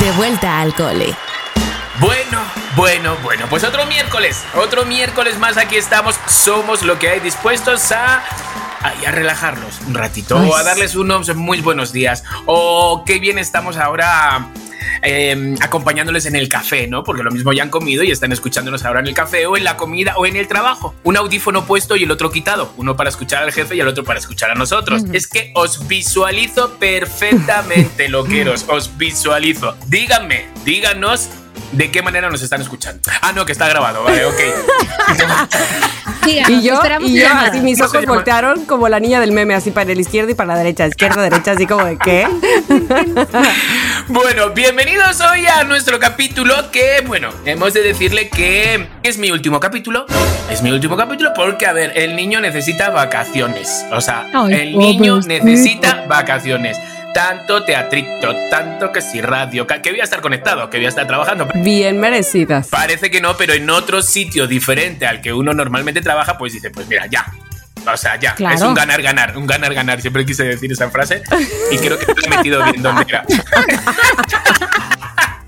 De vuelta al cole. Bueno, bueno, bueno, pues otro miércoles, otro miércoles más aquí estamos, somos lo que hay dispuestos a, a, relajarnos un ratito, o a darles unos muy buenos días, o qué bien estamos ahora em, acompañándoles en el café, ¿no? Porque lo mismo ya han comido y están escuchándonos ahora en el café o en la comida o en el trabajo. Un audífono puesto y el otro quitado. Uno para escuchar al jefe y el otro para escuchar a nosotros. Es que os visualizo perfectamente, loqueros. Os visualizo. Díganme, díganos de qué manera nos están escuchando. Ah, no, que está grabado, vale, ok. y yo, y yo así mis ojos voltearon como la niña del meme, así para el izquierdo y para la derecha, izquierda, derecha, así como de qué. bueno, bienvenidos hoy a nuestro capítulo que, bueno, hemos de decirle que es mi último capítulo. Es mi último capítulo porque, a ver, el niño necesita vacaciones. O sea, el niño necesita vacaciones tanto teatrito, tanto que si radio, que voy a estar conectado, que voy a estar trabajando. Bien merecidas. Parece que no, pero en otro sitio diferente al que uno normalmente trabaja, pues dice, pues mira, ya, o sea, ya, es un ganar, ganar, un ganar, ganar. Siempre quise decir esa frase y creo que me he metido bien donde era.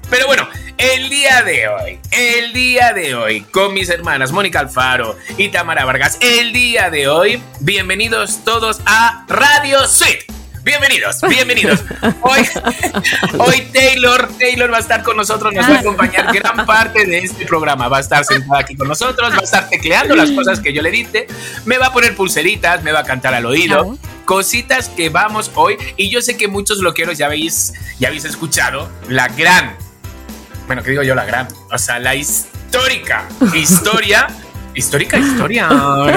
Pero bueno, el día de hoy, el día de hoy, con mis hermanas Mónica Alfaro y Tamara Vargas, el día de hoy, bienvenidos todos a Radio Suite Bienvenidos, bienvenidos. Hoy, hoy Taylor, Taylor va a estar con nosotros, nos va a acompañar gran parte de este programa. Va a estar sentada aquí con nosotros, va a estar tecleando las cosas que yo le dije, me va a poner pulseritas, me va a cantar al oído. Cositas que vamos hoy, y yo sé que muchos loqueros ya habéis, ya habéis escuchado la gran, bueno, ¿qué digo yo? La gran, o sea, la histórica historia Histórica historia.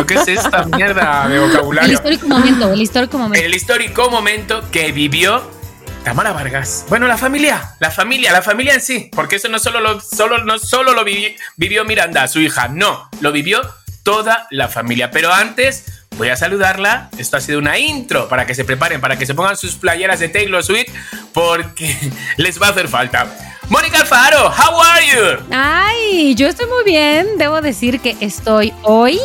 ¿Qué es esta mierda de vocabulario? El histórico momento, el histórico momento. El histórico momento que vivió Tamara Vargas. Bueno, la familia, la familia, la familia en sí. Porque eso no solo lo, solo, no solo lo vivió Miranda, su hija, no, lo vivió toda la familia. Pero antes voy a saludarla. Esto ha sido una intro para que se preparen, para que se pongan sus playeras de Taylor Swift, porque les va a hacer falta. Mónica Alfaro, how are you? Ay, yo estoy muy bien. Debo decir que estoy hoy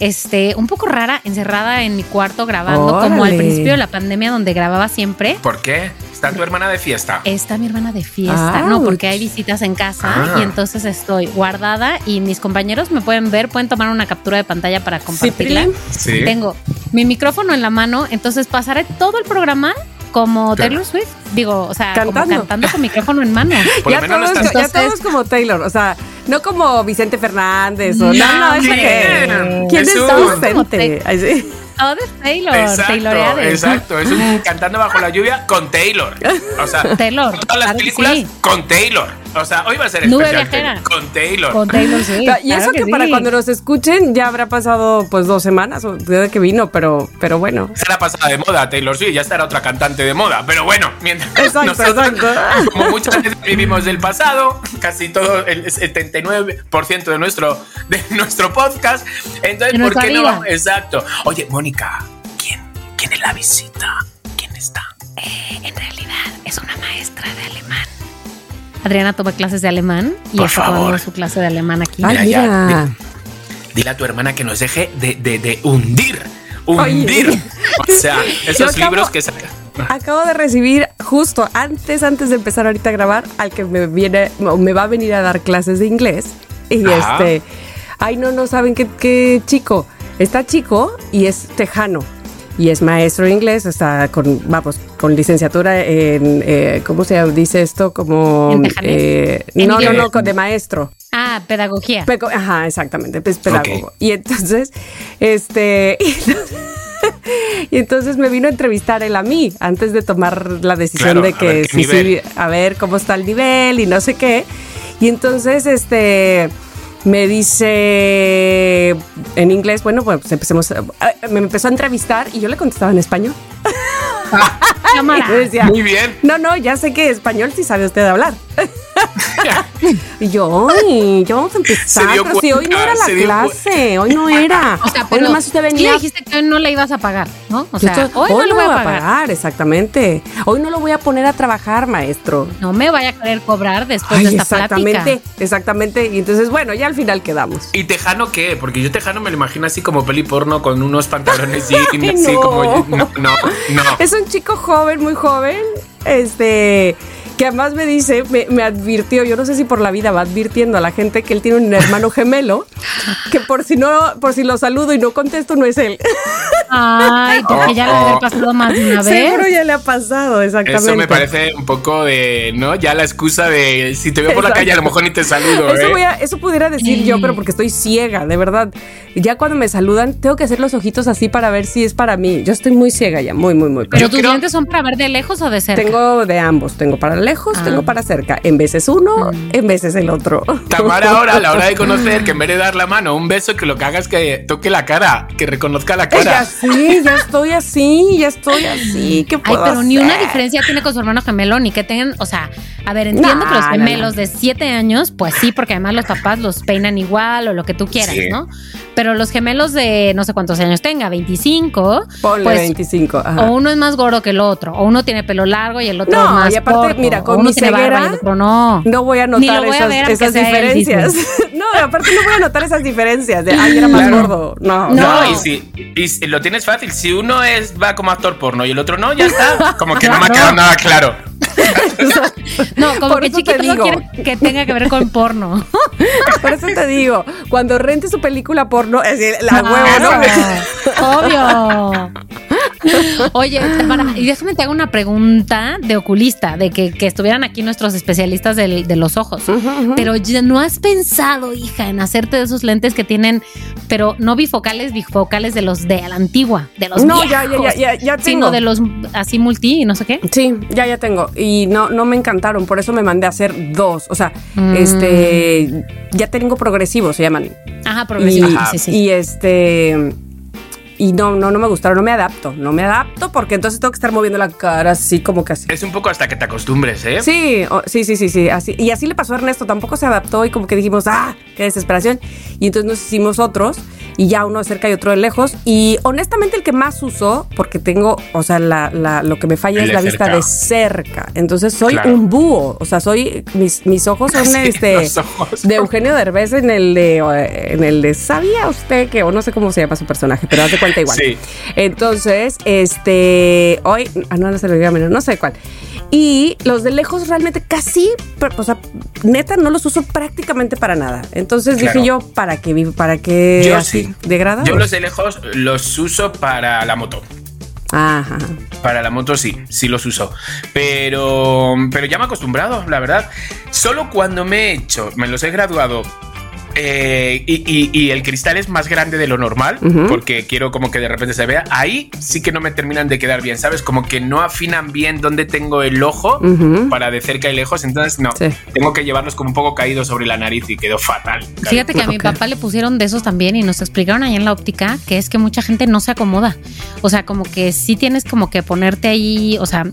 este, un poco rara, encerrada en mi cuarto grabando, como al principio de la pandemia donde grababa siempre. ¿Por qué? ¿Está tu hermana de fiesta? Está mi hermana de fiesta, no, porque hay visitas en casa ah. y entonces estoy guardada y mis compañeros me pueden ver, pueden tomar una captura de pantalla para compartirla. Sí. Tengo mi micrófono en la mano, entonces pasaré todo el programa como Taylor Swift. Digo, o sea, cantando, como cantando con micrófono en mano. ya, todos, ya todos como Taylor, o sea, no como Vicente Fernández o no, no, es que, ¿quién es Vicente? Todo es Taylor, exacto, Exacto, es un cantando bajo la lluvia con Taylor. O sea, Taylor, todas las películas con Taylor. O sea, hoy va a ser especial con Taylor. Con Taylor, sí. Y eso que, para cuando nos escuchen ya habrá pasado pues dos semanas desde que vino, pero, pero bueno. Será pasada de moda Taylor sí, ya estará otra cantante de moda. Pero bueno, mientras exacto, exacto. como muchas veces vivimos del pasado, casi todo el 79% de nuestro, de nuestro podcast. Entonces, ¿por qué no? Exacto. Oye, Mónica, ¿quién, quién es la visita? ¿Quién está? Eh, en realidad Adriana toma clases de alemán y está tomando su clase de alemán aquí. Ay, dile a tu hermana que nos deje de, de, hundir, hundir. O sea, esos libros que saca. Acabo de recibir justo antes, antes de empezar ahorita a grabar, al que me viene, me va a venir a dar clases de inglés. Y este, ay, no, no saben qué, qué chico. Está chico y es tejano y es maestro de inglés, está con, vamos, con licenciatura en, eh, ¿cómo se dice esto? Como... Eh, no, no, no, de maestro. Ah, pedagogía. Ajá, exactamente, pues pedagogo. Y entonces, este... y entonces me vino a entrevistar él a mí antes de tomar la decisión de que sí, sí, a ver cómo está el nivel y no sé qué. Y entonces, este me dice en inglés, bueno, pues empecemos, me empezó a entrevistar y yo le contestaba en español. Muy bien. No, no, ya sé que español sí sabe usted hablar. y yo, ay, ya vamos a empezar. Pero si hoy no era la clase, hoy no era. O sea, pero hoy nomás usted venía. Dijiste que hoy no le ibas a pagar, ¿no? O sea, hoy, no lo voy a pagar. Exactamente. Hoy no lo voy a poner a trabajar, maestro. No me vaya a querer cobrar después de esta exactamente, plática. Exactamente, Y entonces, bueno, ya al final quedamos. ¿Y Tejano qué? Porque yo Tejano me lo imagino así como peli porno con unos pantalones jeans, así como. No, no, no. Es un chico joven, muy joven. Este que además me dice, me, advirtió, yo no sé si por la vida va advirtiendo a la gente que él tiene un hermano gemelo, que por si no, por si lo saludo y no contesto, no es él. Ay, porque ya le ha pasado más de una vez. Seguro ya le ha pasado, exactamente. Eso me parece un poco de, ¿no? Ya la excusa de si te veo por la calle a lo mejor ni te saludo. Eso, ¿eh? eso pudiera decir yo, pero porque estoy ciega, de verdad. Ya cuando me saludan, tengo que hacer los ojitos así para ver si es para mí. Yo estoy muy ciega ya, muy, muy, muy. ¿Pero tus lentes son para ver de lejos o de cerca? Tengo de ambos, tengo para lejos, tengo ah. para cerca. En veces uno, mm. en veces el otro. Tamara ahora, a la hora de conocer, que en vez de dar la mano, un beso, que lo que haga es que toque la cara, que reconozca la cara. Ya sí, ya estoy así, ya estoy así. ¿Qué puedo Ay, pero ni una diferencia tiene con su hermano gemelo, ni que tengan, o sea, a ver, entiendo que los gemelos de siete años, pues sí, porque además los papás los peinan igual o lo que tú quieras, ¿no? Pero los gemelos de no sé cuántos años tenga, 25. Ponle pues, 25. O uno es más gordo que el otro, o uno tiene pelo largo y el otro no, más. Y aparte, mira, con mi ceguera, no. No voy a notar esas, diferencias. no, aparte no voy a notar esas diferencias de, ay, era más gordo. No, no. y, si, y lo tienes fácil. Si uno es va como actor porno y el otro no, ya está. Como que no me ha quedado nada claro. No, como que chiquito no quiere que tenga que ver con porno. Por eso te digo, cuando rente su película porno, es decir, la huevo, Obvio. Oye, y déjame te hago una pregunta de oculista, de que, estuvieran aquí nuestros especialistas de, los ojos. Pero ya no has pensado, hija, en hacerte de esos lentes que tienen, pero no bifocales, bifocales de los de la antigua, de los No, ya, ya, ya, ya, tengo. Sino de los así multi y no sé qué. Sí, ya, ya tengo. Y no, no me encantaron, por eso me mandé a hacer dos. O sea, mm. este, ya tengo progresivos, se llaman. Ajá, progresivos. sí, sí. Y este y no, no, no me gustaron, no me adapto, no me adapto porque entonces tengo que estar moviendo la cara así como que así. Es un poco hasta que te acostumbres, ¿eh? Sí, sí, sí, sí, sí, así. Y así le pasó a Ernesto, tampoco se adaptó y como que dijimos, ah, qué desesperación. Y entonces nos hicimos otros y ya uno de cerca y otro de lejos. Y honestamente el que más uso, porque tengo, o sea, la, la, lo que me falla es la vista de cerca. Entonces soy un búho, o sea, soy, mis, mis ojos son este, de Eugenio Derbez en el de, en el de, ¿sabía usted que, o no sé cómo se llama su personaje, pero hace cuenta igual. Sí. Entonces, este, hoy, ah, no, no se lo diga menos, no sé cuál. Y los de lejos realmente casi, o sea, neta, no los uso prácticamente para nada. Entonces dije yo, ¿para qué? ¿Para qué? Yo sí. ¿Degrada? Yo los de lejos los uso para la moto. Ajá. Para la moto sí, sí los uso. Pero, pero ya me he acostumbrado, la verdad. Solo cuando me he hecho, me los he graduado eh, y, el cristal es más grande de lo normal, porque quiero como que de repente se vea. Ahí sí que no me terminan de quedar bien, ¿sabes? Como que no afinan bien dónde tengo el ojo para de cerca y lejos. Entonces, no, tengo que llevarlos como un poco caídos sobre la nariz y quedó fatal. Fíjate que a mi papá le pusieron de esos también y nos explicaron ahí en la óptica que es que mucha gente no se acomoda. O sea, como que sí tienes como que ponerte ahí, o sea,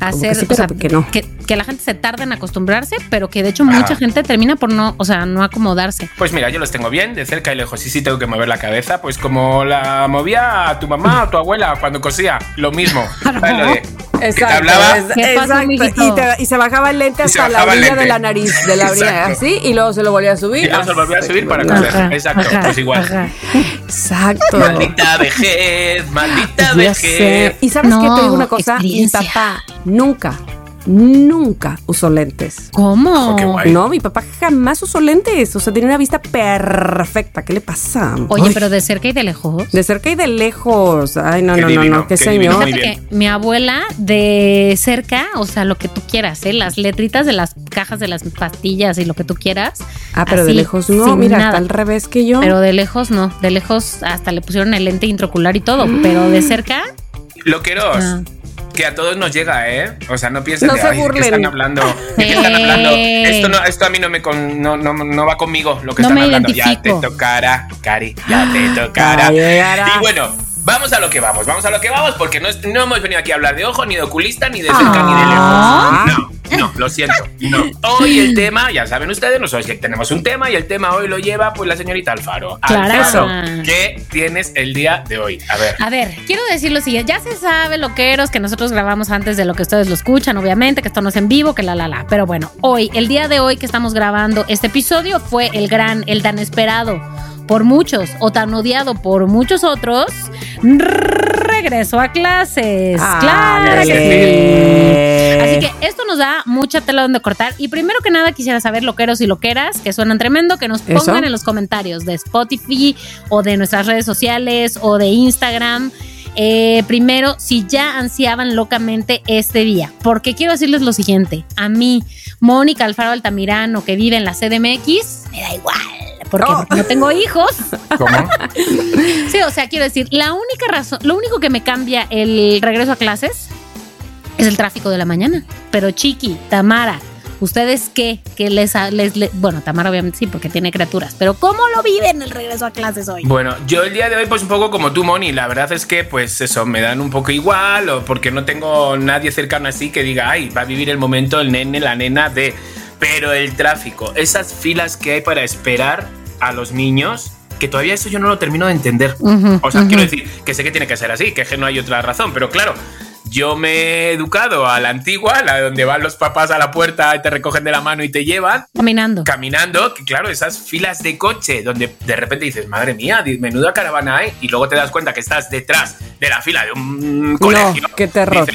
hacer, que, o sea, que, no. que, la gente se tarde en acostumbrarse, pero que de hecho mucha gente termina por no, o sea, no acomodarse. Pues mira, yo los tengo bien, de cerca y lejos. Y sí tengo que mover la cabeza, pues como la movía a tu mamá o tu abuela cuando cosía, lo mismo. Exacto, hablaba, exacto. Y, se bajaba el lente hasta la orilla de la nariz, de la orilla, así, y luego se lo volvía a subir. Y luego se lo volvía a subir para coser. Exacto, pues igual. Exacto. Maldita vejez, maldita vejez. Y sabes que te digo una cosa, mi papá nunca nunca usó lentes. ¿Cómo? no, mi papá jamás usó lentes. O sea, tenía una vista perfecta. ¿Qué le pasa? Oye, pero de cerca y de lejos. De cerca y de lejos. Ay, no, no, no, no. Qué, señor. que mi abuela de cerca, o sea, lo que tú quieras, ¿eh? Las letritas de las cajas de las pastillas y lo que tú quieras. Ah, pero de lejos no. Mira, está al revés que yo. Pero de lejos no. De lejos hasta le pusieron el lente intraocular y todo. Pero de cerca. Loqueros. Ah que a todos nos llega, ¿eh? O sea, no piensen no se burlen. ¿qué están hablando? qué están hablando? Esto, no, esto a mí no, me no, no, no, va conmigo, lo que están hablando. Ya te tocará, Cari, ya te tocará. Y bueno, Vamos a lo que vamos, vamos a lo que vamos, porque no, no hemos venido aquí a hablar de ojo, ni de oculista, ni de cerca, ni de lejos. No, lo siento. No. Hoy el tema, ya saben ustedes, nosotros que tenemos un tema y el tema hoy lo lleva pues la señorita Alfaro. Claro. ¿qué tienes el día de hoy? A ver. A ver, quiero decir lo siguiente. Ya se sabe lo que eros que nosotros grabamos antes de lo que ustedes lo escuchan, obviamente, que esto no es en vivo, que la la la. Pero bueno, hoy, el día de hoy que estamos grabando este episodio fue el gran, el tan esperado por muchos o tan odiado por muchos otros, regreso a clases. Ah, claro que sí. Así que esto nos da mucha tela donde cortar. Y primero que nada quisiera saber loqueros y loqueras que suenan tremendo, que nos pongan en los comentarios de Spotify o de nuestras redes sociales o de Instagram. Eh, primero, si ya ansiaban locamente este día, porque quiero decirles lo siguiente, a mí, Mónica Alfaro Altamirano, que vive en la CDMX, me da igual porque oh. no tengo hijos. ¿Cómo? sí, o sea, quiero decir, la única razón, lo único que me cambia el regreso a clases es el tráfico de la mañana. Pero Chiqui, Tamara, ¿Ustedes qué? ¿Qué les, les, Bueno, Tamara obviamente sí, porque tiene criaturas, pero ¿cómo lo viven el regreso a clases hoy? Bueno, yo el día de hoy pues un poco como tú, Moni, la verdad es que pues eso, me dan un poco igual o porque no tengo nadie cercano así que diga, ay, va a vivir el momento el nene, la nena de... Pero el tráfico, esas filas que hay para esperar a los niños, que todavía eso yo no lo termino de entender. o sea, quiero decir que sé que tiene que ser así, que no hay otra razón, pero claro, yo me he educado a la antigua, la donde van los papás a la puerta y te recogen de la mano y te llevan. Caminando. Caminando, que claro, esas filas de coche donde de repente dices, madre mía, menuda caravana hay, y luego te das cuenta que estás detrás de la fila de un colegio. qué terror.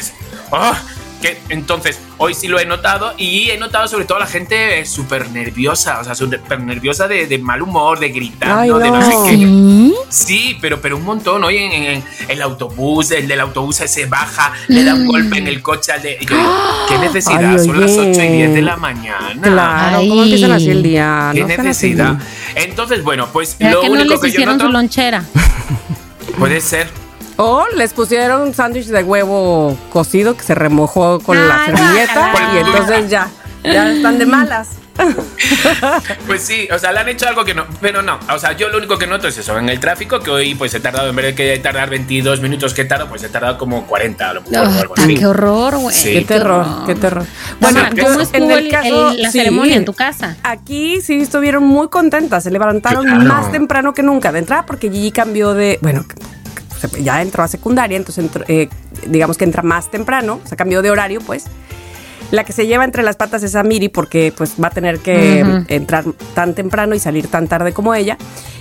Oh, que entonces hoy sí lo he notado y he notado sobre todo a la gente súper nerviosa, o sea, súper nerviosa de, mal humor, de gritando, de no sé qué. ¿Sí? pero, pero un montón. Hoy en, el autobús, el del autobús se baja, le da un golpe en el coche al de. ¿Qué necesidad? Son las 8 y 10 de la mañana. Claro, ¿cómo empiezan así el día? ¿Qué necesidad? Entonces, bueno, pues lo único no les que hicieron su lonchera. Puede ser. O les pusieron un sándwich de huevo cocido que se remojó con la servilleta y entonces ya, ya están de malas. Pues sí, o sea, le han hecho algo que no, pero no, o sea, yo lo único que noto es eso, en el tráfico, que hoy pues he tardado, en vez de que tardar 22 minutos que tardo, pues he tardado como 40 a lo mejor. ¡Qué horror, güey! qué, terror, qué terror. Bueno, ¿cómo estuvo el, la ceremonia en tu casa? Aquí sí estuvieron muy contentas, se levantaron más temprano que nunca de entrada porque Gigi cambió de, bueno, ya entró a secundaria, entonces eh, digamos que entra más temprano, o sea, cambió de horario, pues. La que se lleva entre las patas es a Miri porque pues va a tener que entrar tan temprano y salir tan tarde como ella.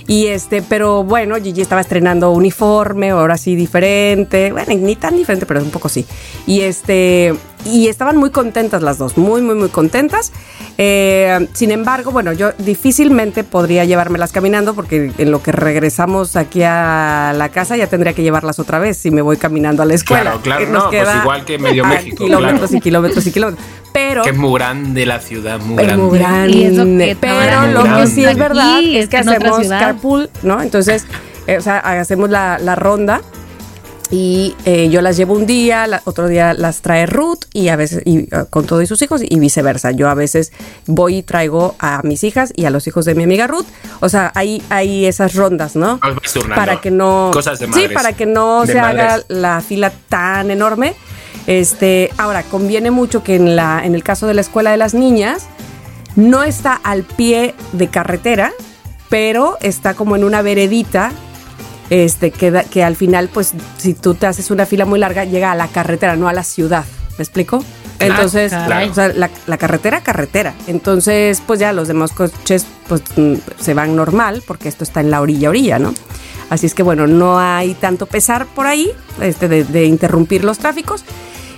Y este, pero bueno, Gigi estaba estrenando uniforme, ahora sí diferente. Bueno, ni tan diferente, pero un poco sí. Y este, y estaban muy contentas las dos, muy, muy, muy contentas. Eh, sin embargo, bueno, yo difícilmente podría llevármelas caminando porque en lo que regresamos aquí a la casa ya tendría que llevarlas otra vez si me voy caminando a la escuela. Claro, claro, no, pues igual que medio México. Kilómetros y kilómetros y kilómetros. Pero, que es muy grande la ciudad, muy grande. Muy grande. pero lo que sí es verdad es que hacemos carpool, ¿no? Entonces, eh, o sea, hacemos la, la ronda y eh, yo las llevo un día, otro día las trae Ruth y a veces y, ah, con todos sus hijos y viceversa. Yo a veces voy y traigo a mis hijas y a los hijos de mi amiga Ruth. O sea, hay, hay esas rondas, ¿no? Para que no Cosas de Sí, para que no se haga la fila tan enorme. Este, ahora conviene mucho que en la en el caso de la escuela de las niñas no está al pie de carretera, pero está como en una veredita este, que, que al final, pues, si tú te haces una fila muy larga, llega a la carretera, no a la ciudad. ¿Me explico? Entonces, la, carretera, carretera. Entonces, pues ya los demás coches pues mm, se van normal porque esto está en la orilla, orilla, ¿no? Así es que bueno, no hay tanto pesar por ahí este, de, de interrumpir los tráficos.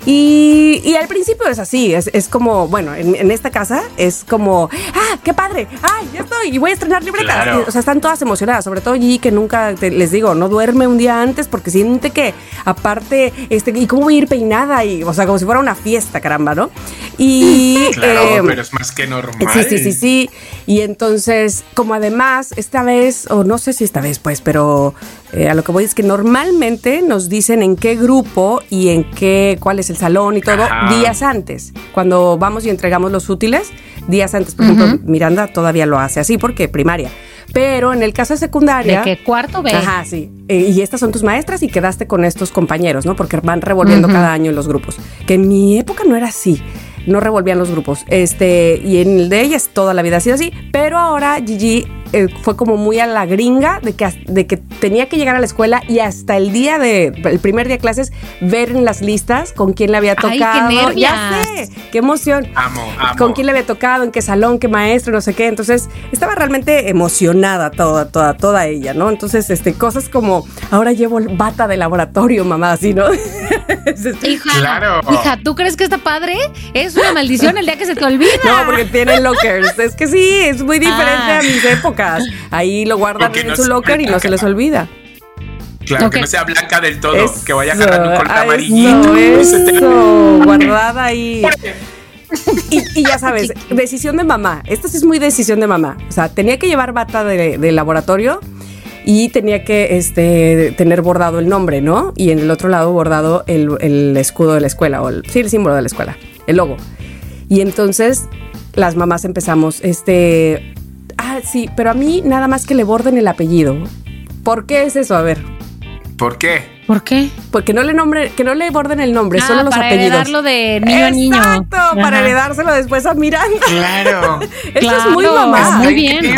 Y, al principio es así, es, como, bueno, en, esta casa es como, ah, qué padre, ay, ya estoy, y voy a estrenar libretas. O sea, están todas emocionadas, sobre todo Gigi, que nunca, les digo, no duerme un día antes porque siente que, aparte, este, ¿y cómo voy a ir peinada? Y, o sea, como si fuera una fiesta, caramba, ¿no? Y. Claro, em, pero es más que normal. Sí, sí, sí, sí. Y entonces, como además, esta vez, o no sé si esta vez, pues, pero eh, a lo que voy es que normalmente nos dicen en qué grupo y en qué, cuál es el salón y todo días antes. Cuando vamos y entregamos los útiles, días antes. Por ejemplo, Miranda todavía lo hace así porque primaria. Pero en el caso de secundaria. ¿De qué cuarto B? Ajá, sí. Eh, y estas son tus maestras y quedaste con estos compañeros, ¿no? Porque van revolviendo cada año los grupos. Que en mi época no era así no revolvían los grupos. Este, y en el de ellas toda la vida ha sido así, pero ahora Gigi eh, fue como muy a la gringa de que, de que tenía que llegar a la escuela y hasta el día de, el primer día de clases, ver en las listas con quién le había tocado. Ay, qué ya sé, qué emoción. Amo, amo. Con quién le había tocado, en qué salón, qué maestro, no sé qué. Entonces, estaba realmente emocionada toda, toda, toda ella, ¿no? Entonces, este, cosas como, ahora llevo bata de laboratorio, mamá, así, ¿no? hija, claro. hija, ¿tú crees que está padre? Es una maldición el día que se te olvida. No, porque tiene lockers. Es que sí, es muy diferente a ah. mis épocas. Ahí lo guardan en su locker y no se les olvida. Claro, que no sea blanca del todo, que vaya agarrando un color amarillito. Eso, guardada ahí. Y, ya sabes, decisión de mamá. Esta sí es muy decisión de mamá. O sea, tenía que llevar bata de, laboratorio y tenía que este, tener bordado el nombre, ¿no? Y en el otro lado bordado el, escudo de la escuela, o el, sí, el símbolo de la escuela, el logo. Y entonces las mamás empezamos, este, ah, sí, pero a mí nada más que le borden el apellido. ¿Por qué es eso? A ver. ¿Por qué? ¿Por qué? Porque no le nombre, que no le borden el nombre, ah, solo los para apellidos. Para heredarlo de niño a niño. Exacto, para heredárselo después a Miranda. Claro. Eso es muy mamá. muy bien.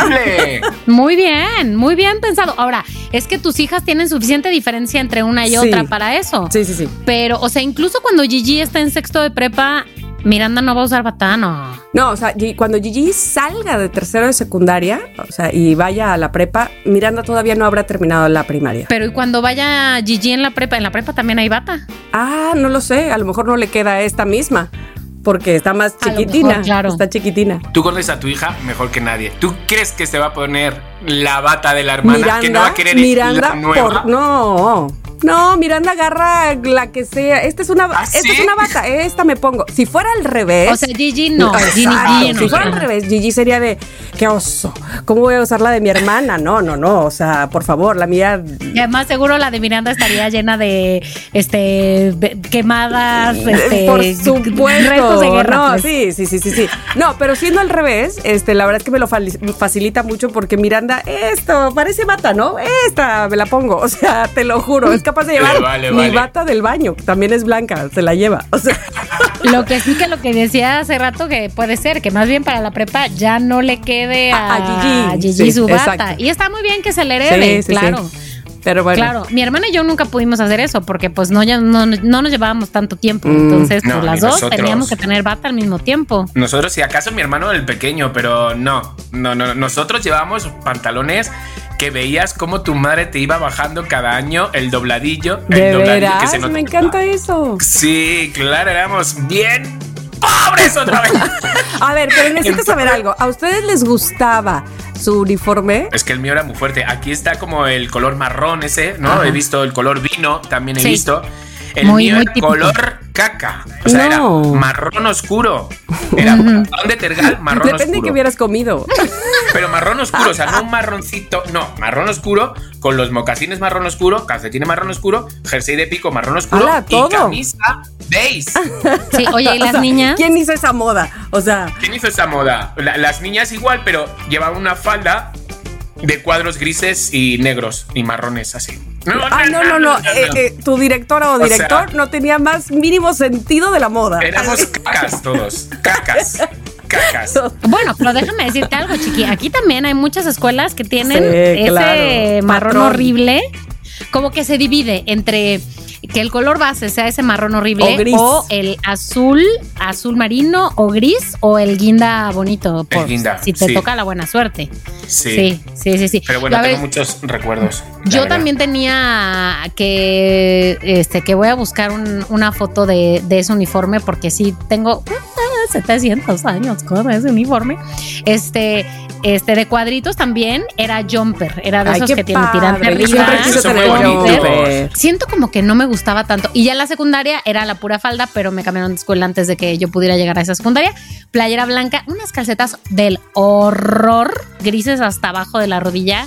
Muy bien, muy bien pensado. Ahora, es que tus hijas tienen suficiente diferencia entre una y otra para eso. Sí, sí, sí. Pero, o sea, incluso cuando Gigi está en sexto de prepa, Miranda no va a usar batano. No, o sea, cuando Gigi salga de tercero de secundaria, o sea, y vaya a la prepa, Miranda todavía no habrá terminado la primaria. Pero ¿y cuando vaya Gigi en la prepa? ¿En la prepa también hay bata? Ah, no lo sé, a lo mejor no le queda esta misma. Porque está más chiquitina. claro. Está chiquitina. Tú conoces a tu hija mejor que nadie. ¿Tú crees que se va a poner la bata de la hermana Miranda, que no va a querer Miranda la nueva? Por, no. No, Miranda agarra la que sea. Esta es una, ¿Ah, esta es una bata. Esta me pongo. Si fuera al revés. O sea, Gigi no. Gigi, no. Si fuera al revés, Gigi sería de qué oso. ¿Cómo voy a usar la de mi hermana? No, no, no. O sea, por favor, la mía. Y además seguro la de Miranda estaría llena de este quemadas. Este, por supuesto. De guerra, no, pues. sí, sí, sí, sí, sí. No, pero siendo al revés, este, la verdad es que me lo facilita mucho porque Miranda, esto parece bata, ¿no? Esta me la pongo. O sea, te lo juro. Es capaz de llevar mi bata del baño, que también es blanca, se la lleva. O sea. Lo que sí que lo que decía hace rato que puede ser, que más bien para la prepa ya no le quede a, Gigi, su bata. Y está muy bien que se le herede, claro. Pero bueno. Claro, mi hermana y yo nunca pudimos hacer eso porque pues no, ya, no, nos llevábamos tanto tiempo. Mm. Entonces, pues, las dos teníamos que tener bata al mismo tiempo. Nosotros, si acaso mi hermano el pequeño, pero no, no, no. Nosotros llevábamos pantalones que veías cómo tu madre te iba bajando cada año el dobladillo. ¿De el dobladillo que se Me encanta eso. Sí, claro, éramos bien pobres otra vez. A ver, pero necesito saber algo. ¿A ustedes les gustaba su uniforme? Es que el mío era muy fuerte. Aquí está como el color marrón ese, ¿no? He visto el color vino, también he visto. El mío era color caca. O sea, era marrón oscuro. Era un de tergal, marrón oscuro. Depende de que hubieras comido. Pero marrón oscuro, o sea, no un marroncito, no, marrón oscuro, con los mocasines marrón oscuro, calcetines marrón oscuro, jersey de pico marrón oscuro y camisa beige. Sí, oye, ¿y las niñas? ¿Quién hizo esa moda? O sea. ¿Quién hizo esa moda? las niñas igual, pero llevaban una falda de cuadros grises y negros y marrones así. No, ah, no, no, no. Eh, eh, tu directora o director no tenía más mínimo sentido de la moda. Éramos cacas todos. Cacas. Cacas. Bueno, pero déjame decirte algo, chiqui. Aquí también hay muchas escuelas que tienen ese marrón horrible. Como que se divide entre que el color base sea ese marrón horrible o, el azul, azul marino o gris o el guinda bonito. Por, guinda, si te toca la buena suerte. Sí. Sí, sí, sí. Pero bueno, tengo muchos recuerdos. Yo también tenía que, este, que voy a buscar una foto de, de ese uniforme porque sí tengo 700 años con ese uniforme. Este, este de cuadritos también era jumper, era de esos que tienen tirante arriba. Siento como que no me gustaba tanto. Y ya en la secundaria era la pura falda, pero me cambiaron de escuela antes de que yo pudiera llegar a esa secundaria. Playera blanca, unas calcetas del horror, grises hasta abajo de la rodilla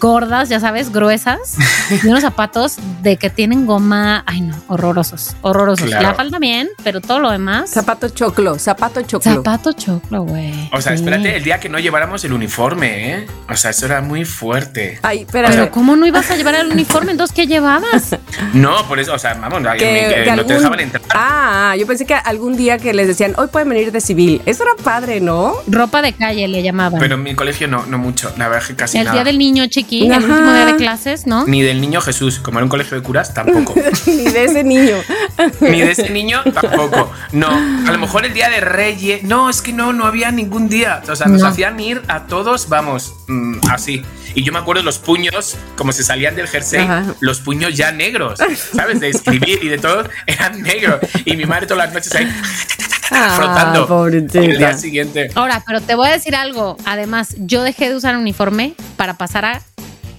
gordas, ya sabes, gruesas, y unos zapatos de que tienen goma, ay no, horrorosos, horrorosos. La falda bien, pero todo lo demás. Zapato choclo, zapato choclo. Zapato choclo, güey. O sea, espérate el día que no lleváramos el uniforme, ¿eh? O sea, eso era muy fuerte. Ay, pero ¿cómo no ibas a llevar el uniforme? Entonces, ¿qué llevabas? No, por eso, o sea, vamos, no te dejaban entrar. Ah, yo pensé que algún día que les decían, hoy pueden venir de civil. Eso era padre, ¿no? Ropa de calle le llamaban. Pero en mi colegio no, no mucho. La verdad que casi El día del niño chiqui, el último día de clases, ¿no? Ni del niño Jesús, como era un colegio de curas, tampoco. Ni de ese niño. Ni de ese niño, tampoco. No, a lo mejor el día de Reyes. No, es que no, no había ningún día. O sea, nos hacían ir a todos, vamos, mm, así. Y yo me acuerdo los puños, como se salían del jersey, los puños ya negros, ¿sabes? De escribir y de todo, eran negros. Y mi madre todas las noches ahí ah, frotando el día siguiente. Ahora, pero te voy a decir algo. Además, yo dejé de usar uniforme para pasar a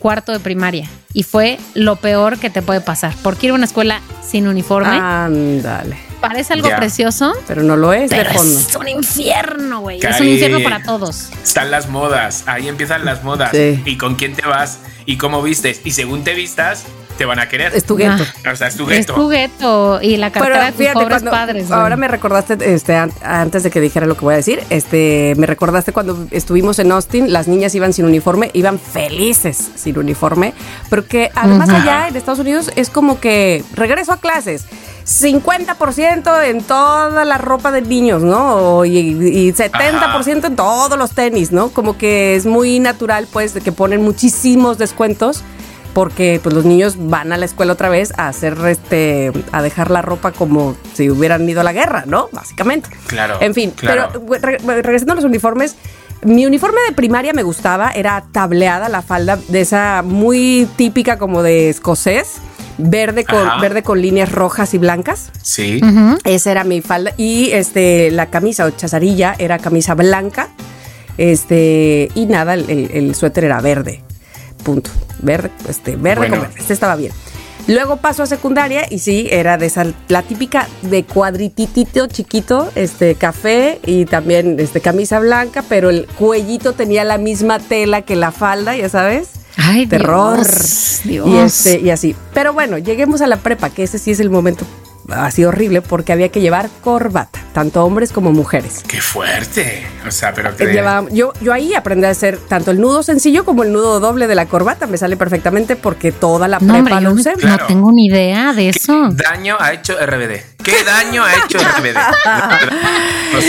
cuarto de primaria. Y fue lo peor que te puede pasar. Porque ir a una escuela sin uniforme. Ándale parece algo precioso. Pero no lo es de fondo. Es un infierno, güey. Es un infierno para todos. Están las modas. Ahí empiezan las modas. Y con quién te vas y cómo vistes. Y según te vistas, te van a querer. Es tu gueto. Ah. o sea, es tu gueto. Es tu gueto y la cartera de tus pobres padres. Ahora me recordaste, este, antes de que dijera lo que voy a decir, este, me recordaste cuando estuvimos en Austin, las niñas iban sin uniforme, iban felices sin uniforme, porque además allá en Estados Unidos es como que regreso a clases 50% en toda la ropa de niños, ¿no? Y, 70% en todos los tenis, ¿no? Como que es muy natural, pues, de que ponen muchísimos descuentos porque pues los niños van a la escuela otra vez a hacer este a dejar la ropa como si hubieran ido a la guerra, ¿no? Básicamente. Claro. En fin, pero regresando a los uniformes, mi uniforme de primaria me gustaba, era tableada la falda de esa muy típica como de escocés verde con, verde con líneas rojas y blancas. Sí. Esa era mi falda. Y este, la camisa o chazarilla era camisa blanca. Este, y nada, el, suéter era verde. Punto. Verde, este, verde con verde. Este estaba bien. Luego paso a secundaria y sí, era de esa, la típica de cuadrititito chiquito, este café y también este camisa blanca, pero el cuellito tenía la misma tela que la falda, ya sabes. Ay, terror. Y, este, y así. Pero bueno, lleguemos a la prepa, que ese sí es el momento así horrible porque había que llevar corbata, tanto hombres como mujeres. ¡Qué fuerte! O sea, pero que... yo, yo ahí aprendí a hacer tanto el nudo sencillo como el nudo doble de la corbata. Me sale perfectamente porque toda la prepa lo usé. No tengo ni idea de eso. ¿Qué daño ha hecho RBD? ¿Qué daño ha hecho RBD?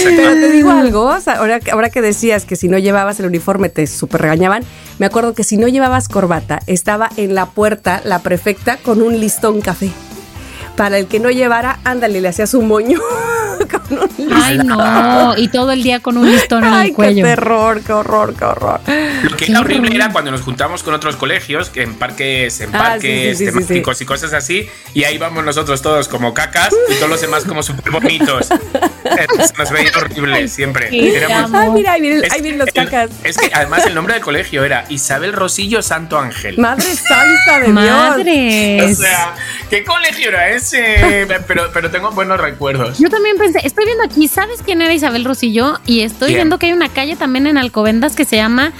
Pero te digo algo, ahora, ahora que decías que si no llevabas el uniforme te super regañaban, me acuerdo que si no llevabas corbata, estaba en la puerta la prefecta con un listón café. Para el que no llevara, ándale, le hacías un moño. con un Ay, no. Y todo el día con un listón en el cuello. Qué terror, qué horror, qué horror. Lo que era horrible era cuando nos juntamos con otros colegios, que en parques, en ah, parques temáticos y cosas así, y ahí vamos nosotros todos como cacas y todos los demás como súper bonitos. nos veía horrible siempre. Ay, mira, ahí vienen, los cacas. Es que además el nombre del colegio era Isabel Rosillo Santo Ángel. Madre santa de Madre. O sea, ¿qué colegio era ese? Pero, pero tengo buenos recuerdos. Yo también pensé, estoy viendo aquí, ¿sabes quién era Isabel Rosillo? Y estoy viendo que hay una calle también en Alcobendas que se llama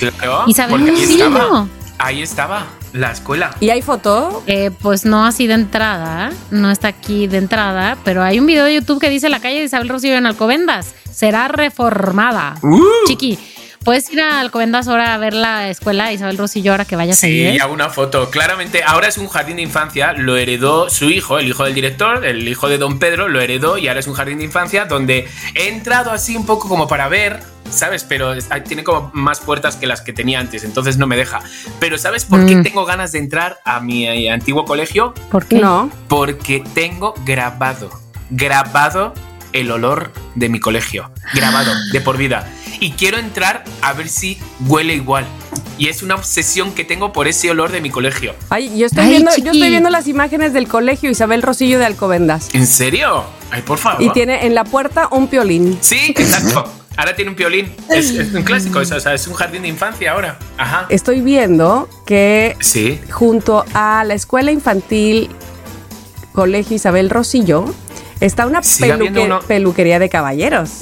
Isabel Rosillo. Ahí estaba la escuela. ¿Y hay foto? Eh, pues no así de entrada, no está aquí de entrada, pero hay un video de YouTube que dice la calle de Isabel Rosillo en Alcobendas será reformada. Uh. Chiqui. Puedes ir a Alcobendas ahora a ver la escuela Isabel Rosillo ahora que vayas sí, a ir. Sí, hago una foto. Claramente, ahora es un jardín de infancia, lo heredó su hijo, el hijo del director, el hijo de don Pedro, lo heredó y ahora es un jardín de infancia donde he entrado así un poco como para ver, ¿sabes? Pero tiene como más puertas que las que tenía antes, entonces no me deja. Pero ¿sabes por qué mm. tengo ganas de entrar a mi eh, antiguo colegio? ¿Por qué no? Porque tengo grabado, grabado el olor de mi colegio, grabado de por vida y quiero entrar a ver si huele igual. Y es una obsesión que tengo por ese olor de mi colegio. Ay, yo estoy, viendo, yo estoy viendo las imágenes del colegio Isabel Rosillo de Alcobendas. ¿En serio? Ay, por favor. Y tiene en la puerta un piolín. Sí, exacto. Ahora tiene un piolín. Es, un clásico, o sea, es un jardín de infancia ahora. Ajá. Estoy viendo que sí. junto a la escuela infantil Colegio Isabel Rosillo está una peluquería de caballeros.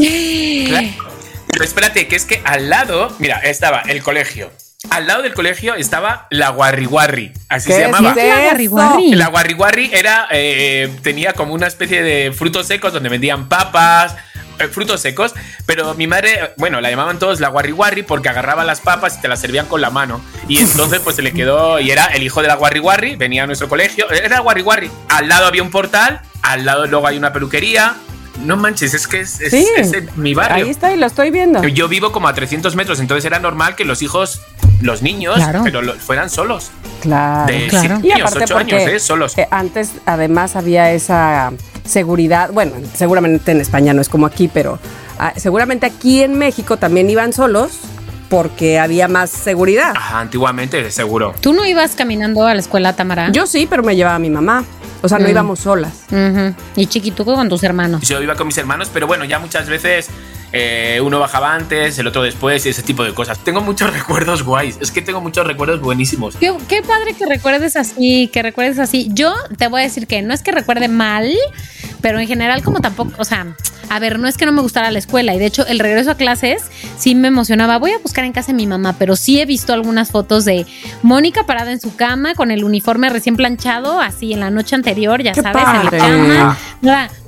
Claro. Pero espérate, que es que al lado, mira, estaba el colegio. al lado del colegio estaba la Guarri así se llamaba. la Guarri La Guarri era, eh, tenía como una especie de frutos secos donde vendían papas, eh, frutos secos, pero mi madre, bueno, la llamaban todos la Guarri porque agarraba las papas y te las servían con la mano. Y entonces pues se le quedó y era el hijo de la Guarri venía a nuestro colegio, era Guarri Al lado había un portal, al lado luego hay una peluquería, no manches, es que es, mi barrio. Ahí está y lo estoy viendo. Yo vivo como a 300 metros, entonces era normal que los hijos, los niños, pero fueran solos. Claro, de claro. y aparte años, ¿eh? solos. Eh, antes, además, había esa seguridad. Bueno, seguramente en España no es como aquí, pero ah, seguramente aquí en México también iban solos porque había más seguridad. Ajá, antiguamente, seguro. ¿Tú no ibas caminando a la escuela, Tamara? Yo sí, pero me llevaba mi mamá. O sea, no mm. íbamos solas. Y chiquituco con tus hermanos. Yo iba con mis hermanos, pero bueno, ya muchas veces eh, uno bajaba antes, el otro después y ese tipo de cosas. Tengo muchos recuerdos guays. Es que tengo muchos recuerdos buenísimos. Qué, qué, padre que recuerdes así, que recuerdes así. Yo te voy a decir que no es que recuerde mal, pero en general como tampoco, o sea, a ver, no es que no me gustara la escuela y de hecho el regreso a clases sí me emocionaba. Voy a buscar en casa de mi mamá, pero sí he visto algunas fotos de Mónica parada en su cama con el uniforme recién planchado, así en la noche anterior, ya sabes, en la cama.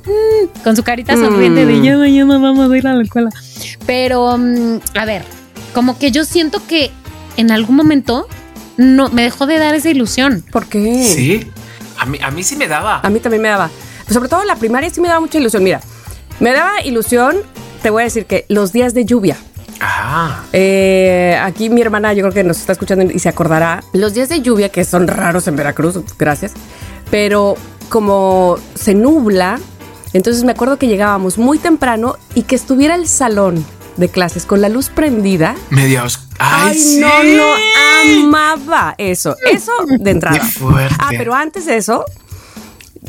Mm, con su carita sonriente de ya mañana vamos a ir a la escuela. Pero, mm, a ver, como que yo siento que en algún momento no me dejó de dar esa ilusión. ¿Por qué? Sí, a mí, a mí sí me daba. A mí también me daba sobre todo en la primaria sí me daba mucha ilusión. Mira, me daba ilusión, te voy a decir que los días de lluvia. Ajá. Eh, aquí mi hermana, yo creo que nos está escuchando y se acordará. Los días de lluvia, que son raros en Veracruz, gracias, pero como se nubla, entonces me acuerdo que llegábamos muy temprano y que estuviera el salón de clases con la luz prendida. Media Ay, Ay no, no, amaba eso. Eso de entrada. Qué fuerte. Ah, pero antes de eso,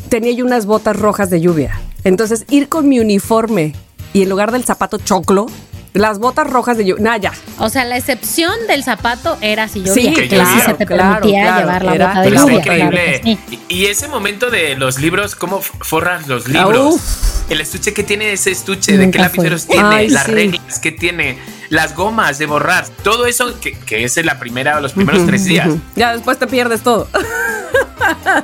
tenía yo unas botas rojas de lluvia. Entonces, ir con mi uniforme y en lugar del zapato choclo, las botas rojas de lluvia. Nada, ya. O sea, la excepción del zapato era si llovía. Sí, claro, se te permitía llevar la bota de lluvia. Increíble. Y ese momento de los libros, ¿cómo forras los libros? El estuche que tiene ese estuche, de qué lapiceros tiene, las reglas que tiene, las gomas de borrar, todo eso que, que es la primera, los primeros tres días. Ya después te pierdes todo.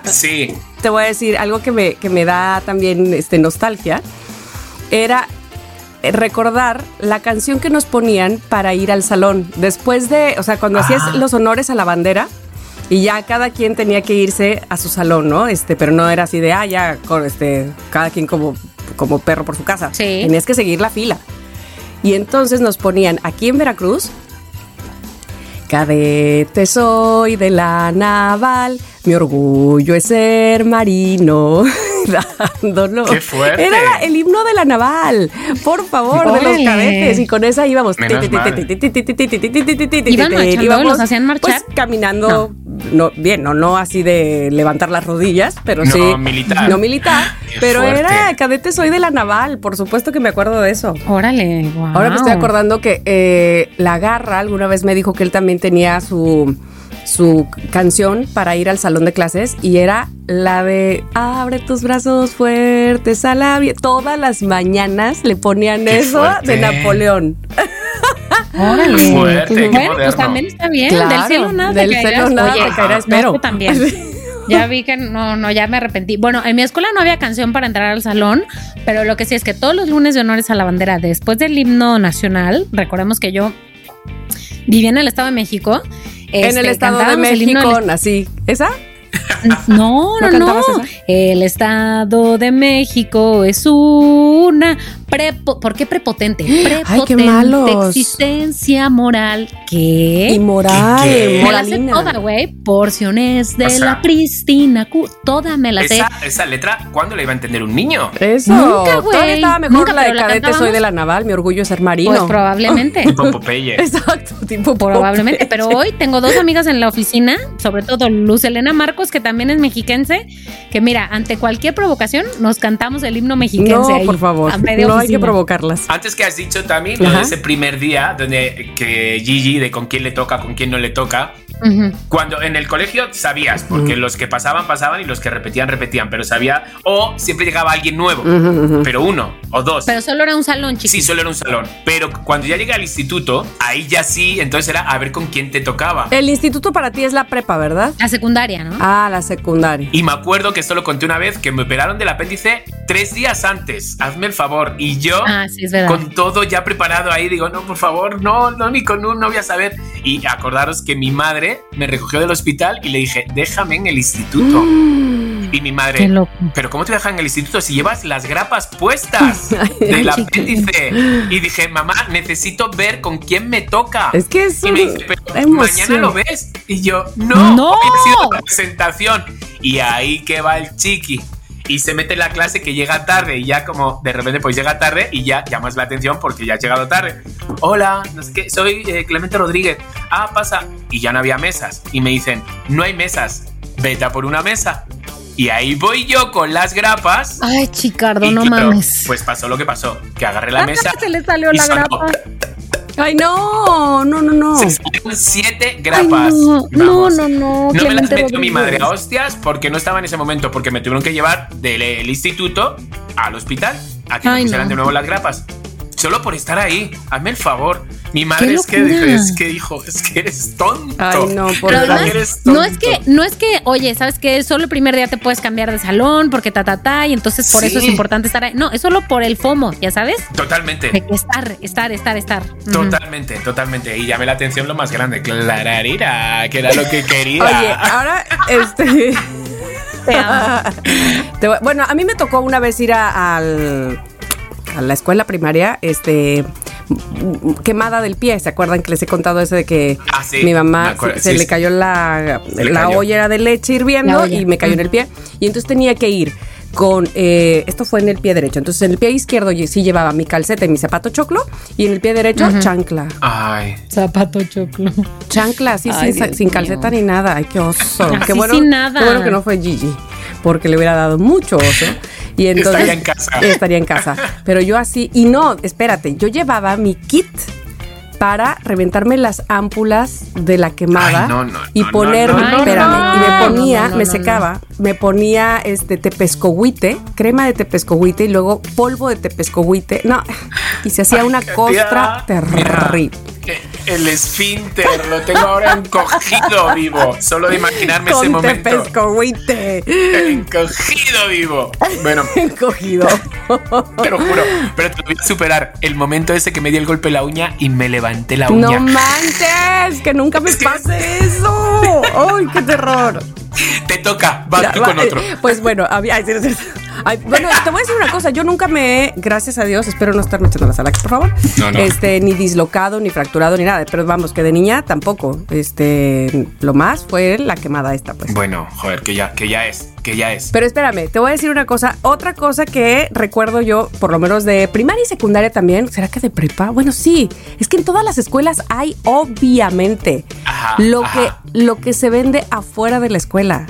Sí. Te voy a decir algo que me, que me da también este, nostalgia. Era recordar la canción que nos ponían para ir al salón. Después de, o sea, cuando hacías los honores a la bandera y ya cada quien tenía que irse a su salón, ¿no? Este, pero no era así de, ah, ya, con este, cada quien como, como perro por su casa. Sí. Tenías que seguir la fila. Y entonces nos ponían aquí en Veracruz, cadete soy de la naval mi orgullo es ser marino. Dándolo. ¡Qué fuerte! Era el himno de la naval. Por favor, de los cadetes. Y con esa íbamos. Iban los hacían marchar. Pues caminando. No. bien, no, no así de levantar las rodillas, pero sí. No militar. No militar. Pero era cadete soy de la naval. Por supuesto que me acuerdo de eso. Órale, Ahora me estoy acordando que la garra alguna vez me dijo que él también tenía su su canción para ir al salón de clases y era la de Abre tus brazos fuertes a la vida. Todas las mañanas le ponían eso de Napoleón. Órale, fuerte, bueno, pues también está bien. del cielo nada del cielo nada Oye, caerá, espero. también. Ya vi que no, no, ya me arrepentí. Bueno, en mi escuela no había canción para entrar al salón, pero lo que sí es que todos los lunes de honores a la bandera, después del himno nacional, recordemos que yo vivía en el Estado de México en el este, Estado de México nací. ¿Esa? No, no, no. El Estado de México es una ¿Por qué prepotente? Prepotente Ay, qué malos. existencia moral. ¿Qué? Inmoral. Me la sé toda, güey. Porciones de la pristina. Toda me la sé. Esa, letra, ¿cuándo la iba a entender un niño? Eso. Nunca, güey. Todavía estaba mejor la de cadete soy de la naval. Mi orgullo es ser marino. Pues probablemente. tipo Popeye. Exacto, tipo Probablemente. Pero hoy tengo dos amigas en la oficina, sobre todo Luz Elena Marcos, que también es mexiquense, que mira, ante cualquier provocación nos cantamos el himno mexiquense. No, por favor. No hay que provocarlas. Antes que has dicho también lo de ese primer día, donde que Gigi, de con quién le toca, con quién no le toca, Cuando en el colegio sabías, porque los que pasaban, pasaban y los que repetían, repetían, pero sabía, o siempre llegaba alguien nuevo, pero uno o dos. Pero solo era un salón, chicos. Sí, solo era un salón. Pero cuando ya llegué al instituto, ahí ya sí, entonces era a ver con quién te tocaba. El instituto para ti es la prepa, ¿verdad? La secundaria, ¿no? Ah, la secundaria. Y me acuerdo que esto lo conté una vez que me operaron del apéndice tres días antes. Hazme el favor. Y yo, ah, con todo ya preparado ahí, digo, no, por favor, no, no, ni con un no voy a saber. Y acordaros que mi madre me recogió del hospital y le dije, déjame en el instituto. Y mi madre, pero ¿cómo te dejan en el instituto si llevas las grapas puestas del apéndice? Y dije, mamá, necesito ver con quién me toca. Es que es Y me dice, pero mañana lo ves. Y yo, no, no. sido la presentación. Y ahí que va el chiqui y se mete en la clase que llega tarde y ya como de repente pues llega tarde y ya llamas la atención porque ya ha llegado tarde. Hola, no sé qué, soy eh, Clemente Rodríguez. Ah, pasa. Y ya no había mesas. Y me dicen, no hay mesas, vete a por una mesa. Y ahí voy yo con las grapas. Ay, Chicardo, no mames. Pues pasó lo que pasó, que agarré la mesa. Se le salió la grapa. Ay, no, no, no, no. Se salieron siete grapas. no, no, no, no. No me las metió mi madre a hostias porque no estaba en ese momento, porque me tuvieron que llevar del instituto al hospital a que me pusieran de nuevo las grapas. Solo por estar ahí. Hazme el favor. Mi madre es que, es que dijo, es que eres tonto. Ay, no, por eres tonto. No es que, no es que, oye, ¿sabes qué? Solo el primer día te puedes cambiar de salón porque ta, ta, ta, y entonces por eso es importante estar ahí. No, es solo por el FOMO, ¿ya sabes? Totalmente. estar, estar, estar, estar. Totalmente, totalmente. Y llamé la atención lo más grande. Clararira, que era lo que quería. Oye, ahora, este... bueno, a mí me tocó una vez ir a, al, a la escuela primaria, este quemada del pie. ¿Se acuerdan que les he contado ese de que ah, mi mamá se, le cayó la, la olla de leche hirviendo y me cayó en el pie? Y entonces tenía que ir con eh, esto fue en el pie derecho. Entonces en el pie izquierdo sí llevaba mi calceta y mi zapato choclo y en el pie derecho chancla. Ay. Zapato choclo. Chancla, sí, sin, calceta ni nada. Ay, qué oso. qué bueno, sin nada. Qué bueno que no fue Gigi, porque le hubiera dado mucho oso. Y entonces estaría en casa. Estaría en casa. Pero yo así, y no, espérate, yo llevaba mi kit para reventarme las ámpulas de la quemada y ponerme, espérame, y me ponía, me secaba, me ponía este tepescohuite, crema de tepescohuite y luego polvo de tepescohuite. No, y se hacía una costra terrible el esfínter lo tengo ahora encogido vivo. Solo de imaginarme ese momento. Encogido vivo. Bueno. encogido. Te lo juro. Pero te voy a superar el momento ese que me di el golpe en la uña y me levanté la uña. No manches, que nunca me pase eso. ¡Ay, qué terror! Te toca, vas tú con otro. Pues bueno, había. Bueno, te voy a decir una cosa. Yo nunca me he, gracias a Dios, espero no estar metiendo la sala, por favor. No, no. Este, ni dislocado, ni fracturado, ni nada. Pero vamos, que de niña tampoco. Este, lo más fue la quemada esta, pues. Bueno, joder, que ya, que ya es, que ya es. Pero espérame, te voy a decir una cosa. Otra cosa que recuerdo yo, por lo menos de primaria y secundaria también. ¿Será que de prepa? Bueno, sí. Es que en todas las escuelas hay, obviamente, lo que lo que se vende afuera de la escuela.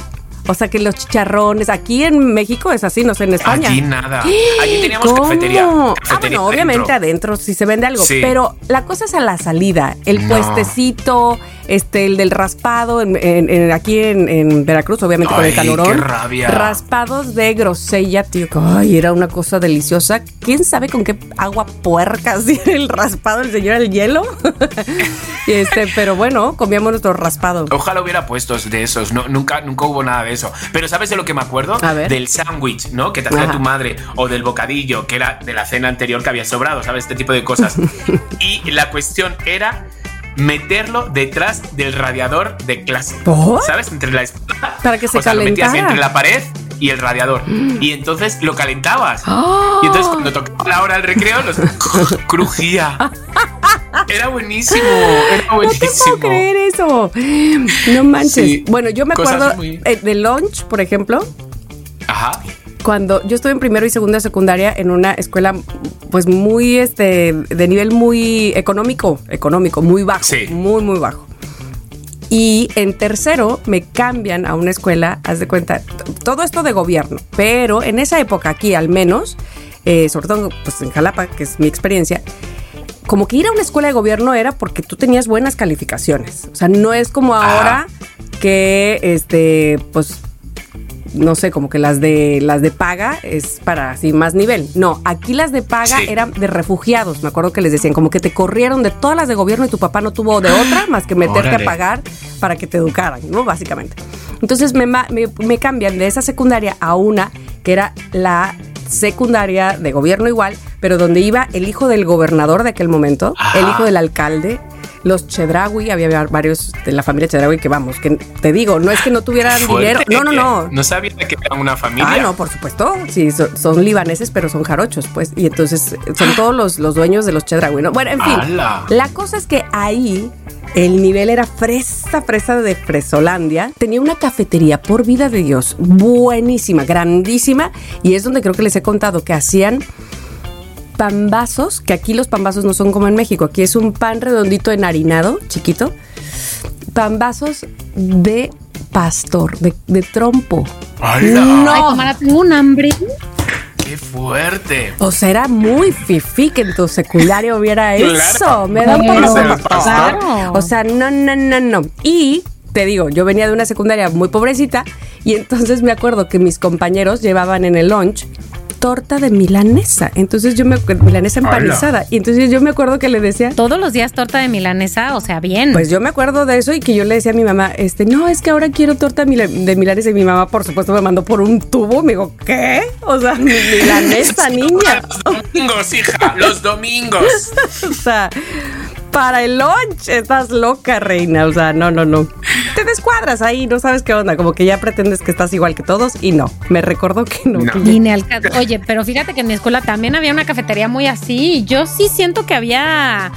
O sea que los chicharrones, aquí en México es así, no sé, en España. Aquí nada. Aquí teníamos cafetería, ah, bueno, obviamente adentro sí se vende algo, pero la cosa es a la salida, el puestecito, este, el del raspado, en, aquí en, Veracruz, obviamente con el calorón. Qué rabia. Raspados de grosella, tío. Ay, era una cosa deliciosa. ¿Quién sabe con qué agua puerca hacía el raspado el señor el hielo? este, pero bueno, comíamos nuestro raspado. Ojalá hubiera puestos de esos. No, nunca, nunca hubo nada de eso. Pero ¿sabes de lo que me acuerdo? Del sándwich, ¿no? Que te hacía tu madre. O del bocadillo, que era de la cena anterior que había sobrado, ¿sabes? Este tipo de cosas. y la cuestión era meterlo detrás del radiador de clase. ¿Sabes? Entre la Para que se o lo metías entre la pared y el radiador. Y entonces lo calentabas. Y entonces cuando tocaba la hora del recreo, los crujía. Era buenísimo, era buenísimo. No te puedo creer eso. No manches. bueno, yo me acuerdo eh, de lunch, por ejemplo. Ajá cuando yo estuve en primero y segunda secundaria en una escuela pues muy este de nivel muy económico, económico, muy bajo, muy muy bajo. Y en tercero me cambian a una escuela, haz de cuenta, todo esto de gobierno, pero en esa época aquí al menos, eh, sobre todo pues en Jalapa, que es mi experiencia, como que ir a una escuela de gobierno era porque tú tenías buenas calificaciones. O sea, no es como ahora que, este, pues, no sé, como que las de las de paga es para así más nivel. No, aquí las de paga eran de refugiados. Me acuerdo que les decían como que te corrieron de todas las de gobierno y tu papá no tuvo de otra más que meterte a pagar para que te educaran, ¿no? Básicamente. Entonces me, me cambian de esa secundaria a una que era la secundaria de gobierno igual, pero donde iba el hijo del gobernador de aquel momento, el hijo del alcalde, los Chedraui, había varios de la familia Chedraui que vamos, que te digo, no es que no tuvieran dinero, no, no, no. No sabía que eran una familia. Ah, no, por supuesto, sí, son, libaneses, pero son jarochos, pues, y entonces son todos los, los dueños de los Chedraui, ¿no? Bueno, en fin, la cosa es que ahí el nivel era fresa, fresa de Fresolandia. Tenía una cafetería, por vida de Dios, buenísima, grandísima, y es donde creo que les he contado que hacían pambazos, que aquí los pambazos no son como en México, aquí es un pan redondito enharinado, chiquito, pambazos de pastor, de, trompo. Ay, no, Ay, tengo un hambre. ¡Qué fuerte! O sea, era muy fifi que en tu secundario hubiera eso. Me da un poco O sea, no, no, no, no. Y te digo, yo venía de una secundaria muy pobrecita y entonces me acuerdo que mis compañeros llevaban en el lunch torta de milanesa. Entonces yo me milanesa empanizada. Y entonces yo me acuerdo que le decía. Todos los días torta de milanesa, o sea, bien. Pues yo me acuerdo de eso y que yo le decía a mi mamá, este, no, es que ahora quiero torta de milanesa. Y mi mamá, por supuesto, me mandó por un tubo. Me dijo, ¿qué? O sea, milanesa, niña. Los domingos, hija, los domingos. o sea, para el lunch. Estás loca, reina. O sea, no, no, no. Te descuadras ahí, no sabes qué onda. Como que ya pretendes que estás igual que todos y no. Me recordó que no. Oye, pero fíjate que en mi escuela también había una cafetería muy así. Yo sí siento que había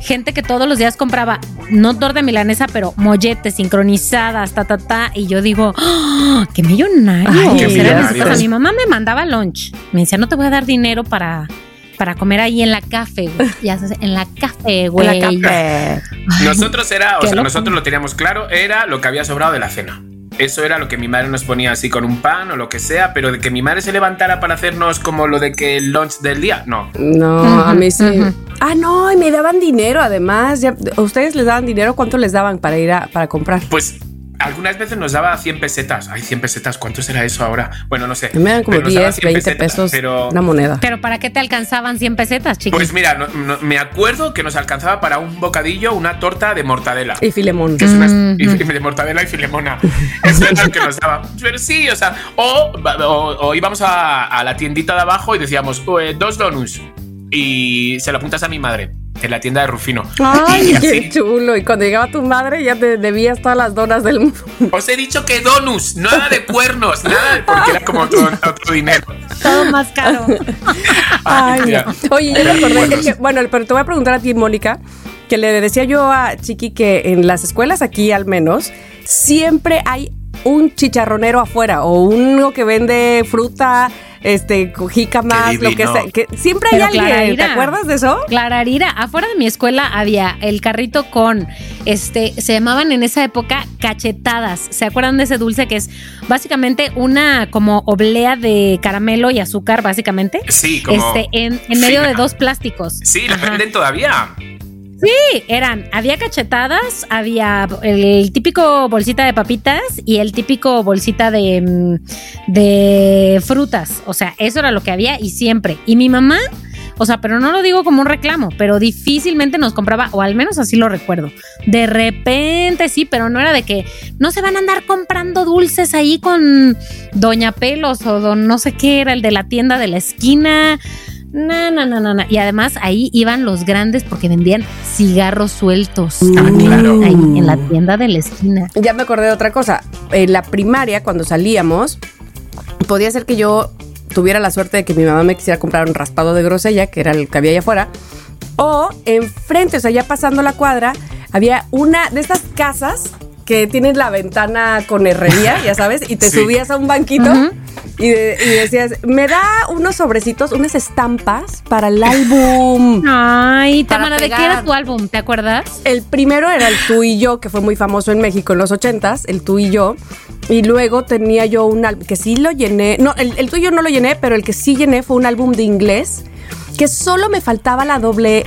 gente que todos los días compraba, no torta milanesa, pero molletes sincronizadas, ta, ta, ta. Y yo digo, ¡Oh, ¡qué millonario! Ay, mi mamá me mandaba lunch. Me decía, no te voy a dar dinero para para comer ahí en la café, güey. Ya en la café, güey. En la café. nosotros era, o sea, nosotros lo teníamos claro, era lo que había sobrado de la cena. Eso era lo que mi madre nos ponía así con un pan o lo que sea, pero de que mi madre se levantara para hacernos como lo de que el lunch del día, no. No, a mí sí. Ah, no, y me daban dinero además. ¿Ustedes les daban dinero? ¿Cuánto les daban para ir a para comprar? Pues algunas veces nos daba 100 pesetas. Ay, 100 pesetas, ¿cuánto será eso ahora? Bueno, no sé. Me dan como 10, 20 pesos pero... una moneda. ¿Pero para qué te alcanzaban 100 pesetas, chicos? Pues mira, me acuerdo que nos alcanzaba para un bocadillo una torta de mortadela. Y filemón. de mortadela y filemona. Eso es lo que nos daba. Pero sí, o sea, o, íbamos a, la tiendita de abajo y decíamos, eh, dos donuts. Y se lo apuntas a mi madre en la tienda de Rufino. Ay, qué chulo. Y cuando llegaba tu madre ya te debías todas las donas del mundo. Os he dicho que donus, nada de cuernos, nada, porque era como otro, dinero. Todo más caro. Ay, Oye, yo me acordé, que, bueno, pero te voy a preguntar a ti, Mónica, que le decía yo a Chiqui que en las escuelas aquí al menos, siempre hay un chicharronero afuera o uno que vende fruta este, más lo que sea. Que siempre hay alguien, ¿te acuerdas de eso? Clararira, afuera de mi escuela había el carrito con, este, se llamaban en esa época cachetadas. ¿Se acuerdan de ese dulce que es básicamente una como oblea de caramelo y azúcar, básicamente? Sí, como. Este, en, medio de dos plásticos. Sí, la venden todavía. Sí, eran, había cachetadas, había el típico bolsita de papitas y el típico bolsita de, mm, de frutas. O sea, eso era lo que había y siempre. Y mi mamá, o sea, pero no lo digo como un reclamo, pero difícilmente nos compraba, o al menos así lo recuerdo. De repente sí, pero no era de que no se van a andar comprando dulces ahí con Doña Pelos o don no sé qué era el de la tienda de la esquina. No, no, no, no, Y además ahí iban los grandes porque vendían cigarros sueltos. Ah, claro. Ahí en la tienda de la esquina. Ya me acordé de otra cosa. En la primaria, cuando salíamos, podía ser que yo tuviera la suerte de que mi mamá me quisiera comprar un raspado de grosella, que era el que había allá afuera. O enfrente, o sea, ya pasando la cuadra, había una de estas casas que tienen la ventana con herrería, ya sabes, y te subías a un banquito y, decías, me da unos sobrecitos, unas estampas para el álbum. Ay, Tamara, ¿de qué era tu álbum? ¿Te acuerdas? El primero era el Tú y Yo, que fue muy famoso en México en los ochentas, el Tú y Yo. Y luego tenía yo un álbum que sí lo llené. No, el, el tuyo no lo llené, pero el que sí llené fue un álbum de inglés que solo me faltaba la doble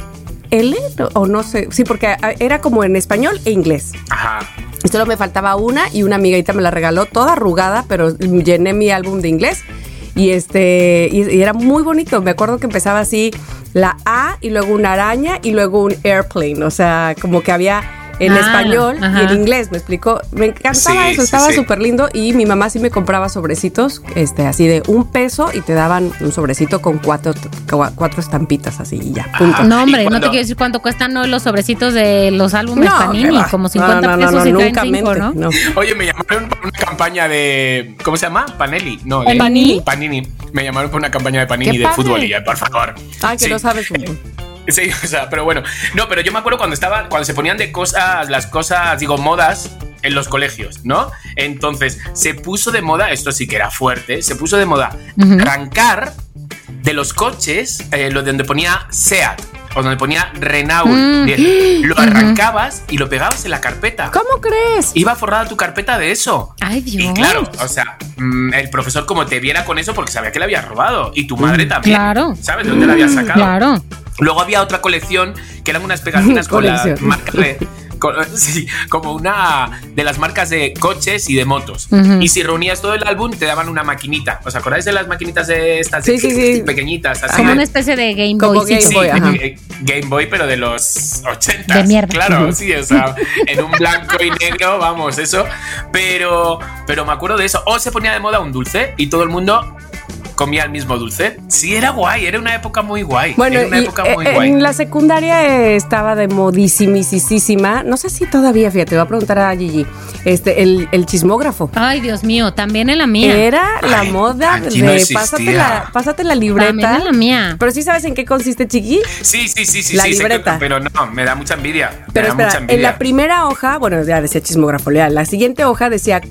L o no sé, sí, porque era como en español e inglés. Ajá. Y solo me faltaba una y una amiguita me la regaló toda arrugada, pero llené mi álbum de inglés y este y, era muy bonito. Me acuerdo que empezaba así la A y luego una araña y luego un airplane, o sea, como que había en español y en inglés, me explicó. Me encantaba eso, estaba súper lindo y mi mamá sí me compraba sobrecitos, este, así de un peso y te daban un sobrecito con cuatro, cuatro estampitas así y ya. No, hombre, no te quiero decir cuánto cuestan los sobrecitos de los álbumes Panini, como 50 pesos y nunca cinco, ¿no? Oye, me llamaron por una campaña de, ¿cómo se llama? Panelli, no, Panini. Panini. Me llamaron por una campaña de Panini de fútbol y por favor. Ah, que no sabes fútbol. Sí, o sea, pero bueno. No, pero yo me acuerdo cuando estaba, cuando se ponían de cosas, las cosas, digo, modas en los colegios, ¿no? Entonces, se puso de moda, esto sí que era fuerte, se puso de moda arrancar de los coches, eh, lo de donde ponía SEAT o donde ponía Renault. Mm. Lo arrancabas y lo pegabas en la carpeta. ¿Cómo crees? Iba forrada tu carpeta de eso. Ay, Dios. Y claro, o sea, mm, el profesor como te viera con eso porque sabía que le había robado. Y tu madre mm, también. Claro. ¿Sabes de dónde la había sacado? Claro. Luego había otra colección que eran unas pegatinas con la marca de sí, como una de las marcas de coches y de motos. Y si reunías todo el álbum, te daban una maquinita. ¿Os acordáis de las maquinitas de estas sí, sí, sí. pequeñitas? Así como una especie de Game Boy. Game, Boy eh, Game Boy, pero de los 80. De mierda. Claro, sí, o sea, en un blanco y negro, vamos, eso. Pero, pero me acuerdo de eso. O se ponía de moda un dulce y todo el mundo comía el mismo dulce. Sí, era guay, era una época muy guay. Bueno, era una época muy guay. en la secundaria estaba de modísimisísima. No sé si todavía, fíjate, voy a preguntar a Gigi. Este, el, el chismógrafo. Ay, Dios mío, también en la mía. Era la moda de pásate, la, pásate la libreta. También en la mía. Pero sí sabes en qué consiste, Chiqui. Sí, sí, sí, sí. La libreta. pero no, me da mucha envidia. Pero espera, en la primera hoja, bueno, ya decía chismógrafo, la siguiente hoja decía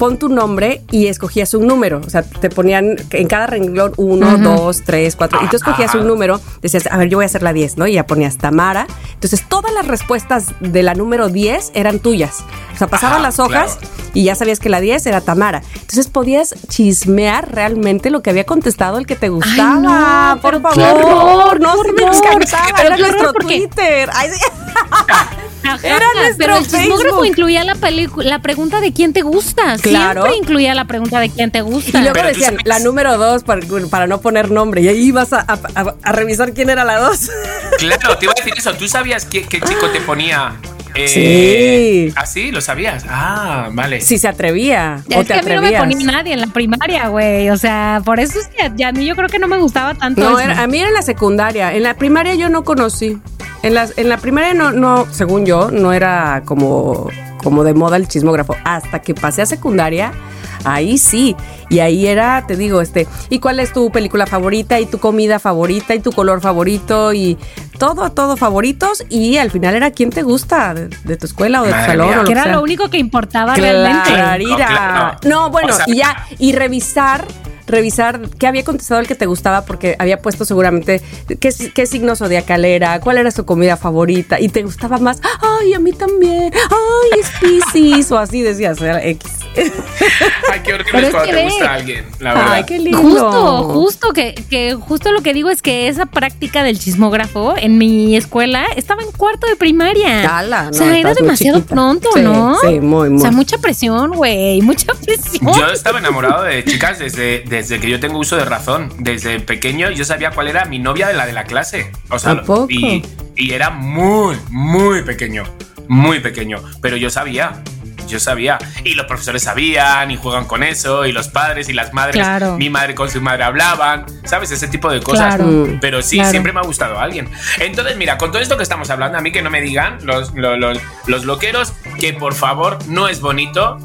pon tu nombre y escogías un número. O sea, te ponían en cada renglón uno, dos, tres, cuatro. Y tú escogías un número, decías, a ver, yo voy a hacer la 10, ¿no? Y ya ponías Tamara. Entonces, todas las respuestas de la número 10 eran tuyas. O sea, pasaban las hojas y ya sabías que la 10 era Tamara. Entonces, podías chismear realmente lo que había contestado el que te gustaba. por favor, no, se me encantaba. Era nuestro Twitter. Ay, Era nuestro pero el chismógrafo incluía la, la pregunta de quién te gusta. Claro. Siempre incluía la pregunta de quién te gusta. Y luego decían la número dos para, no poner nombre. Y ahí ibas a, revisar quién era la dos. Claro, te iba a decir eso. ¿Tú sabías qué, chico te ponía eh, sí. ¿Ah, sí? ¿Lo sabías? Ah, vale. Si se atrevía. Es que a mí no me ponía nadie en la primaria, güey. O sea, por eso es que ya a mí yo creo que no me gustaba tanto. No, a mí era en la secundaria. En la primaria yo no conocí. En la, en la primaria no, no, según yo, no era como, como de moda el chismógrafo. Hasta que pasé a secundaria, ahí sí. Y ahí era, te digo, este, ¿y cuál es tu película favorita? ¿Y tu comida favorita? ¿Y tu color favorito? Y todo, todo favoritos. Y al final era quién te gusta de, tu escuela o de tu salón. O que era lo único que importaba realmente. No, bueno, y ya, y revisar revisar qué había contestado el que te gustaba porque había puesto seguramente qué, qué signo zodiacal era, cuál era su comida favorita y te gustaba más, ay, a mí también, ay, es Pisces, o así decías, era X. Ay, qué horrible cuando te gusta alguien, la verdad. Ay, qué lindo. Justo, justo, que, que justo lo que digo es que esa práctica del chismógrafo en mi escuela estaba en cuarto de primaria. o sea, era demasiado pronto, ¿no? Sí, muy, muy. O sea, mucha presión, güey, mucha presión. Yo estaba enamorado de chicas desde, desde que yo tengo uso de razón. Desde pequeño yo sabía cuál era mi novia de la de la clase. O sea, Y, y era muy, muy pequeño. Muy pequeño. Pero yo sabía yo sabía. Y los profesores sabían y juegan con eso, y los padres y las madres, mi madre con su madre hablaban, ¿sabes? Ese tipo de cosas. Pero sí, siempre me ha gustado alguien. Entonces, mira, con todo esto que estamos hablando, a mí que no me digan los, los, los loqueros que por favor no es bonito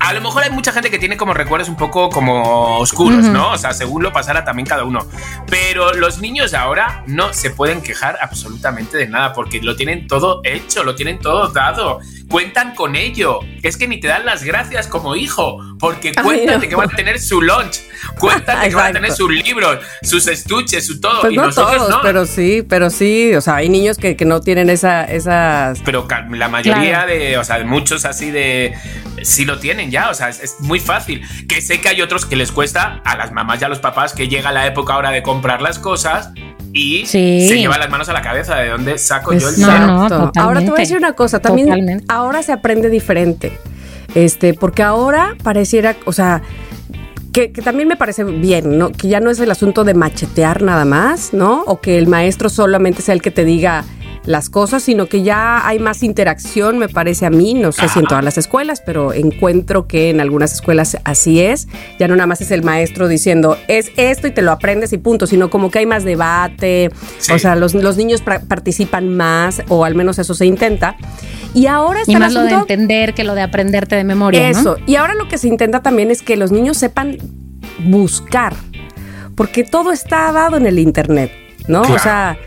a lo mejor hay mucha gente que tiene como recuerdos un poco como oscuros, ¿no? O sea, según lo pasara también cada uno. Pero los niños ahora no se pueden quejar absolutamente de nada porque lo tienen todo hecho, lo tienen todo dado. Cuentan con ello. Es que ni te dan las gracias como hijo porque cuentan de que van a tener su lunch, cuentan de que van a tener sus libros, sus estuches, su todo. Pues y no todos, pero sí, pero sí. O sea, hay niños que, no tienen esa, esas. Pero la mayoría de, o sea, muchos así de. Sí lo tienen ya, o sea, es, muy fácil. Que sé que hay otros que les cuesta a las mamás y a los papás que llega la época ahora de comprar las cosas y se lleva las manos a la cabeza de dónde saco yo el cero. ahora te voy a decir una cosa, también ahora se aprende diferente. Este, porque ahora pareciera, o sea, que, también me parece bien, ¿no? Que ya no es el asunto de machetear nada más, ¿no? O que el maestro solamente sea el que te diga las cosas, sino que ya hay más interacción, me parece a mí, no sé si en todas las escuelas, pero encuentro que en algunas escuelas así es. Ya no nada más es el maestro diciendo, es esto y te lo aprendes y punto, sino como que hay más debate, o sea, los, niños participan más, o al menos eso se intenta. Y ahora está y más lo de entender que lo de aprenderte de memoria. Eso. Y ahora lo que se intenta también es que los niños sepan buscar, porque todo está dado en el internet, ¿no? O sea,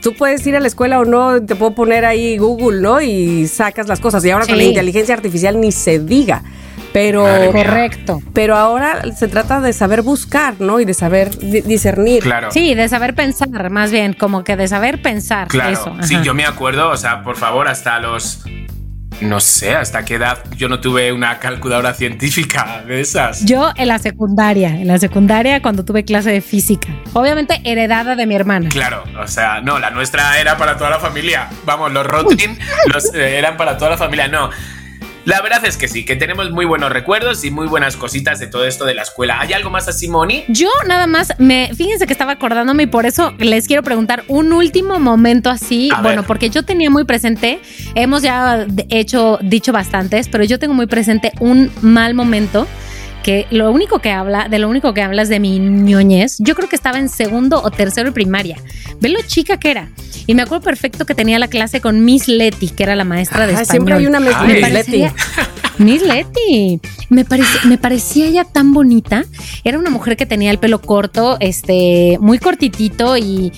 tú puedes ir a la escuela o no, te puedo poner ahí Google, ¿no? Y sacas las cosas. Y ahora con la inteligencia artificial ni se diga. Pero, correcto. Pero ahora se trata de saber buscar, ¿no? Y de saber discernir. Claro. Sí, de saber pensar, más bien, como que de saber pensar. Claro. Eso. Sí, yo me acuerdo, o sea, por favor, hasta los no sé hasta qué edad yo no tuve una calculadora científica de esas. Yo en la secundaria, en la secundaria cuando tuve clase de física. Obviamente heredada de mi hermana. Claro, o sea, no, la nuestra era para toda la familia. Vamos, los Rotring los, eh, eran para toda la familia. No, la verdad es que sí, que tenemos muy buenos recuerdos y muy buenas cositas de todo esto de la escuela. ¿Hay algo más así, Moni? Yo nada más, me, fíjense que estaba acordándome y por eso les quiero preguntar un último momento así. bueno, porque yo tenía muy presente, hemos ya hecho, dicho bastantes, pero yo tengo muy presente un mal momento que lo único que habla, de lo único que hablas de mi ñoñez, yo creo que estaba en segundo o tercero de primaria. Ve lo chica que era. Y me acuerdo perfecto que tenía la clase con Miss Letty, que era la maestra de español. Siempre hay una Miss Letty. Miss Letty. Me, parecía, me parecía ella tan bonita. Era una mujer que tenía el pelo corto, este, muy cortitito y,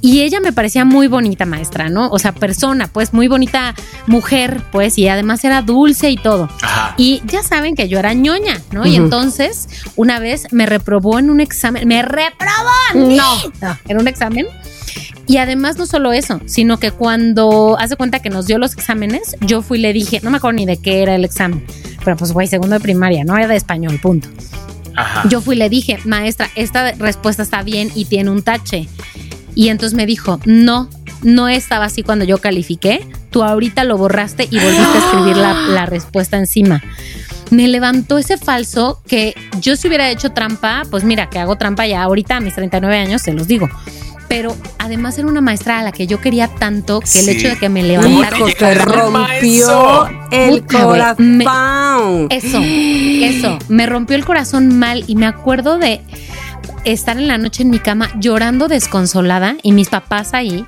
y ella me parecía muy bonita maestra, ¿no? O sea, persona, pues muy bonita mujer, pues, y además era dulce y todo. Y ya saben que yo era ñoña, ¿no? Y entonces, una vez me reprobó en un examen, me reprobó. No, en un examen y además no solo eso, sino que cuando hace cuenta que nos dio los exámenes, yo fui y le dije, no me acuerdo ni de qué era el examen, pero pues güey, segundo de primaria, no era de español, punto. Yo fui y le dije, maestra, esta respuesta está bien y tiene un tache. Y entonces me dijo, no, no estaba así cuando yo califiqué, tú ahorita lo borraste y volviste a escribir la, la respuesta encima me levantó ese falso que yo si hubiera hecho trampa, pues mira, que hago trampa ya ahorita a mis 39 años, se los digo pero además era una maestra a la que yo quería tanto que el hecho de que me levantara te rompió el corazón. eso, eso, me rompió el corazón mal y me acuerdo de estar en la noche en mi cama llorando desconsolada y mis papás ahí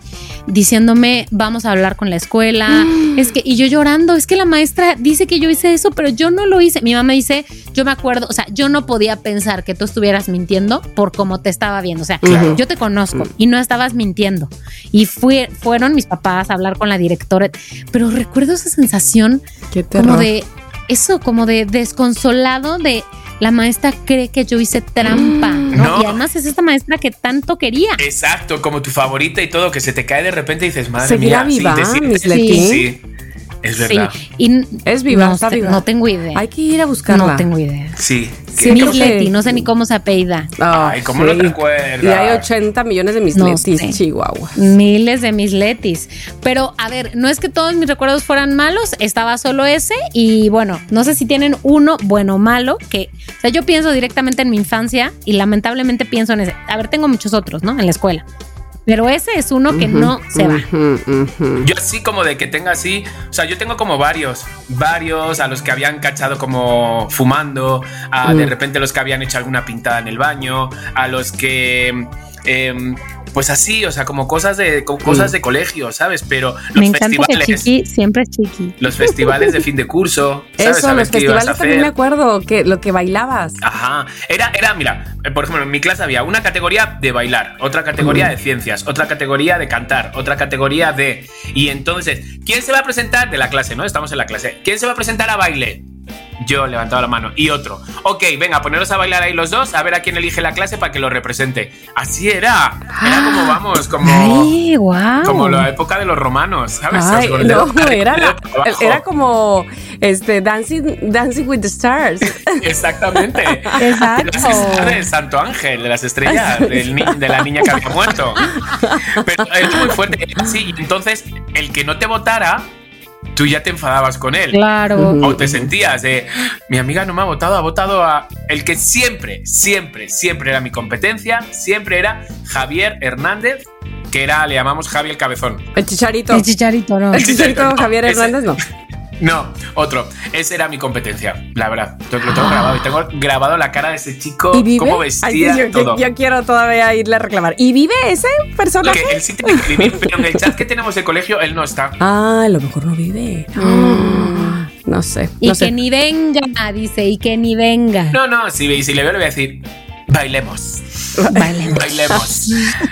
diciéndome, vamos a hablar con la escuela. Es que, y yo llorando, es que la maestra dice que yo hice eso, pero yo no lo hice. Mi mamá dice, yo me acuerdo, o sea, yo no podía pensar que tú estuvieras mintiendo por cómo te estaba viendo. O sea, yo te conozco y no estabas mintiendo. Y fui, fueron mis papás a hablar con la directora, pero recuerdo esa sensación como de eso, como de desconsolado, de la maestra cree que yo hice trampa, ¿no? Y además es esta maestra que tanto quería. Exacto, como tu favorita y todo, que se te cae de repente y dices, madre mía, viva, sí, sí. Es verdad. y es viva, no, está viva. No tengo idea. Hay que ir a buscarla. No tengo idea. Sí. Sí, Miss Leti, no sé ni cómo se apellida. Ay, ¿cómo no te acuerdas? Y hay 80 millones de Miss Letis, Chihuahua. Miles de Miss Letis. Pero, a ver, no es que todos mis recuerdos fueran malos, estaba solo ese. Y bueno, no sé si tienen uno bueno o malo, que, o sea, yo pienso directamente en mi infancia y lamentablemente pienso en ese. A ver, tengo muchos otros, ¿no? En la escuela. Pero ese es uno que no se va. Yo así como de que tenga así, o sea, yo tengo como varios, varios a los que habían cachado como fumando, a de repente los que habían hecho alguna pintada en el baño, a los que... Eh, pues así, o sea, como cosas de cosas de colegio, ¿sabes? Pero los me encanta festivales. Que chiqui siempre es chiqui. Los festivales de fin de curso. ¿sabes? Eso, los festivales también me acuerdo que lo que bailabas. Ajá. Era, era, mira, por ejemplo, en mi clase había una categoría de bailar, otra categoría de ciencias, otra categoría de cantar, otra categoría de. Y entonces, ¿quién se va a presentar de la clase, no? Estamos en la clase. ¿Quién se va a presentar a baile? Yo levantaba la mano. Y otro. Ok, venga, poneros a bailar ahí los dos, a ver a quién elige la clase para que lo represente. Así era. Era como, ah. vamos, como. Ay, wow. Como la época de los romanos, ¿sabes? Ay, no, era, era como. este, Dancing, Dancing with the Stars. Exactamente. Exacto. De Santo Ángel, de las estrellas, de la niña que había muerto. Pero es muy fuerte. Sí, entonces, el que no te votara tú ya te enfadabas con él. Claro. O te sentías de, mi amiga no me ha votado, ha votado a el que siempre, siempre, siempre era mi competencia, siempre era Javier Hernández, que era, le llamamos Javier Cabezón. El chicharito. El chicharito, no. El chicharito, Javier Hernández, no. No, otro. Ese era mi competencia, la verdad. Lo tengo grabado y tengo grabado la cara de ese chico, cómo vestía yo, todo. Yo, quiero todavía irle a reclamar. ¿Y vive ese personaje? Porque él sí tiene que vivir, pero en el chat que tenemos de colegio él no está. Ah, a lo mejor no vive. Ah, no sé. Y que ni venga, dice, y que ni venga. No, no, si, si le veo le voy a decir, bailemos. Bailemos. Bailemos.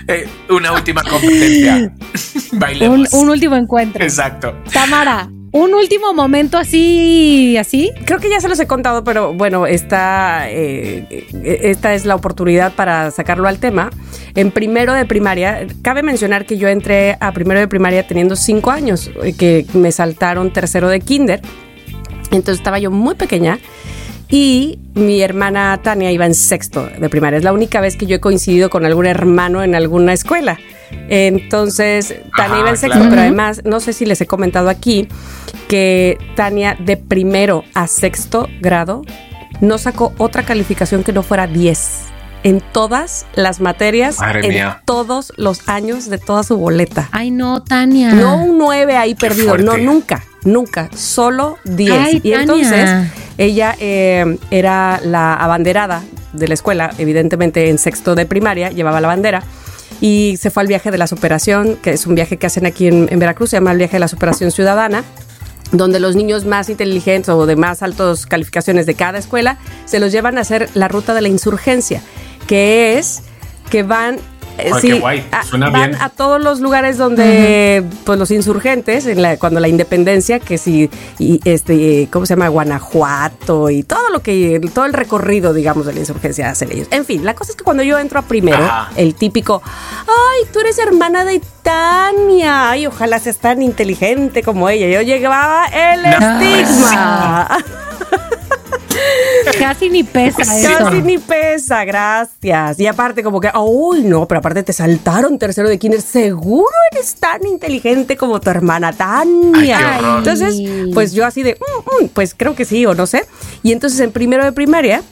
Eh, una última competencia. Bailemos. Un, un último encuentro. Exacto. Tamara, un último momento así, así. Creo que ya se los he contado, pero bueno, esta, eh, esta es la oportunidad para sacarlo al tema. En primero de primaria, cabe mencionar que yo entré a primero de primaria teniendo cinco años, eh, que me saltaron tercero de kinder. Entonces estaba yo muy pequeña. Y mi hermana Tania iba en sexto de primaria. Es la única vez que yo he coincidido con algún hermano en alguna escuela. Entonces, Tania iba en sexto, pero además, no sé si les he comentado aquí que Tania de primero a sexto grado no sacó otra calificación que no fuera 10 en todas las materias, en todos los años de toda su boleta. Ay, no, Tania. No un 9 ahí perdido, no, nunca, nunca, solo 10. y entonces ella eh, era la abanderada de la escuela, evidentemente en sexto de primaria, llevaba la bandera y se fue al viaje de la superación, que es un viaje que hacen aquí en, Veracruz, se llama el viaje de la superación ciudadana donde los niños más inteligentes o de más altas calificaciones de cada escuela se los llevan a hacer la ruta de la insurgencia, que es que van eh, sí, a, van a todos los lugares donde pues los insurgentes en la, cuando la independencia que si y este cómo se llama Guanajuato y todo lo que todo el recorrido digamos de la insurgencia hacen ellos. En fin la cosa es que cuando yo entro a primero el típico ay tú eres hermana de Tania ay ojalá seas tan inteligente como ella yo llegaba el estigma Casi ni pesa eso. Casi ni pesa, gracias. Y aparte, como que, uy, no, pero aparte te saltaron tercero de kinder. Seguro eres tan inteligente como tu hermana Tania. entonces, pues yo así de, mm, mm, pues creo que sí o no sé. Y entonces en primero de primaria,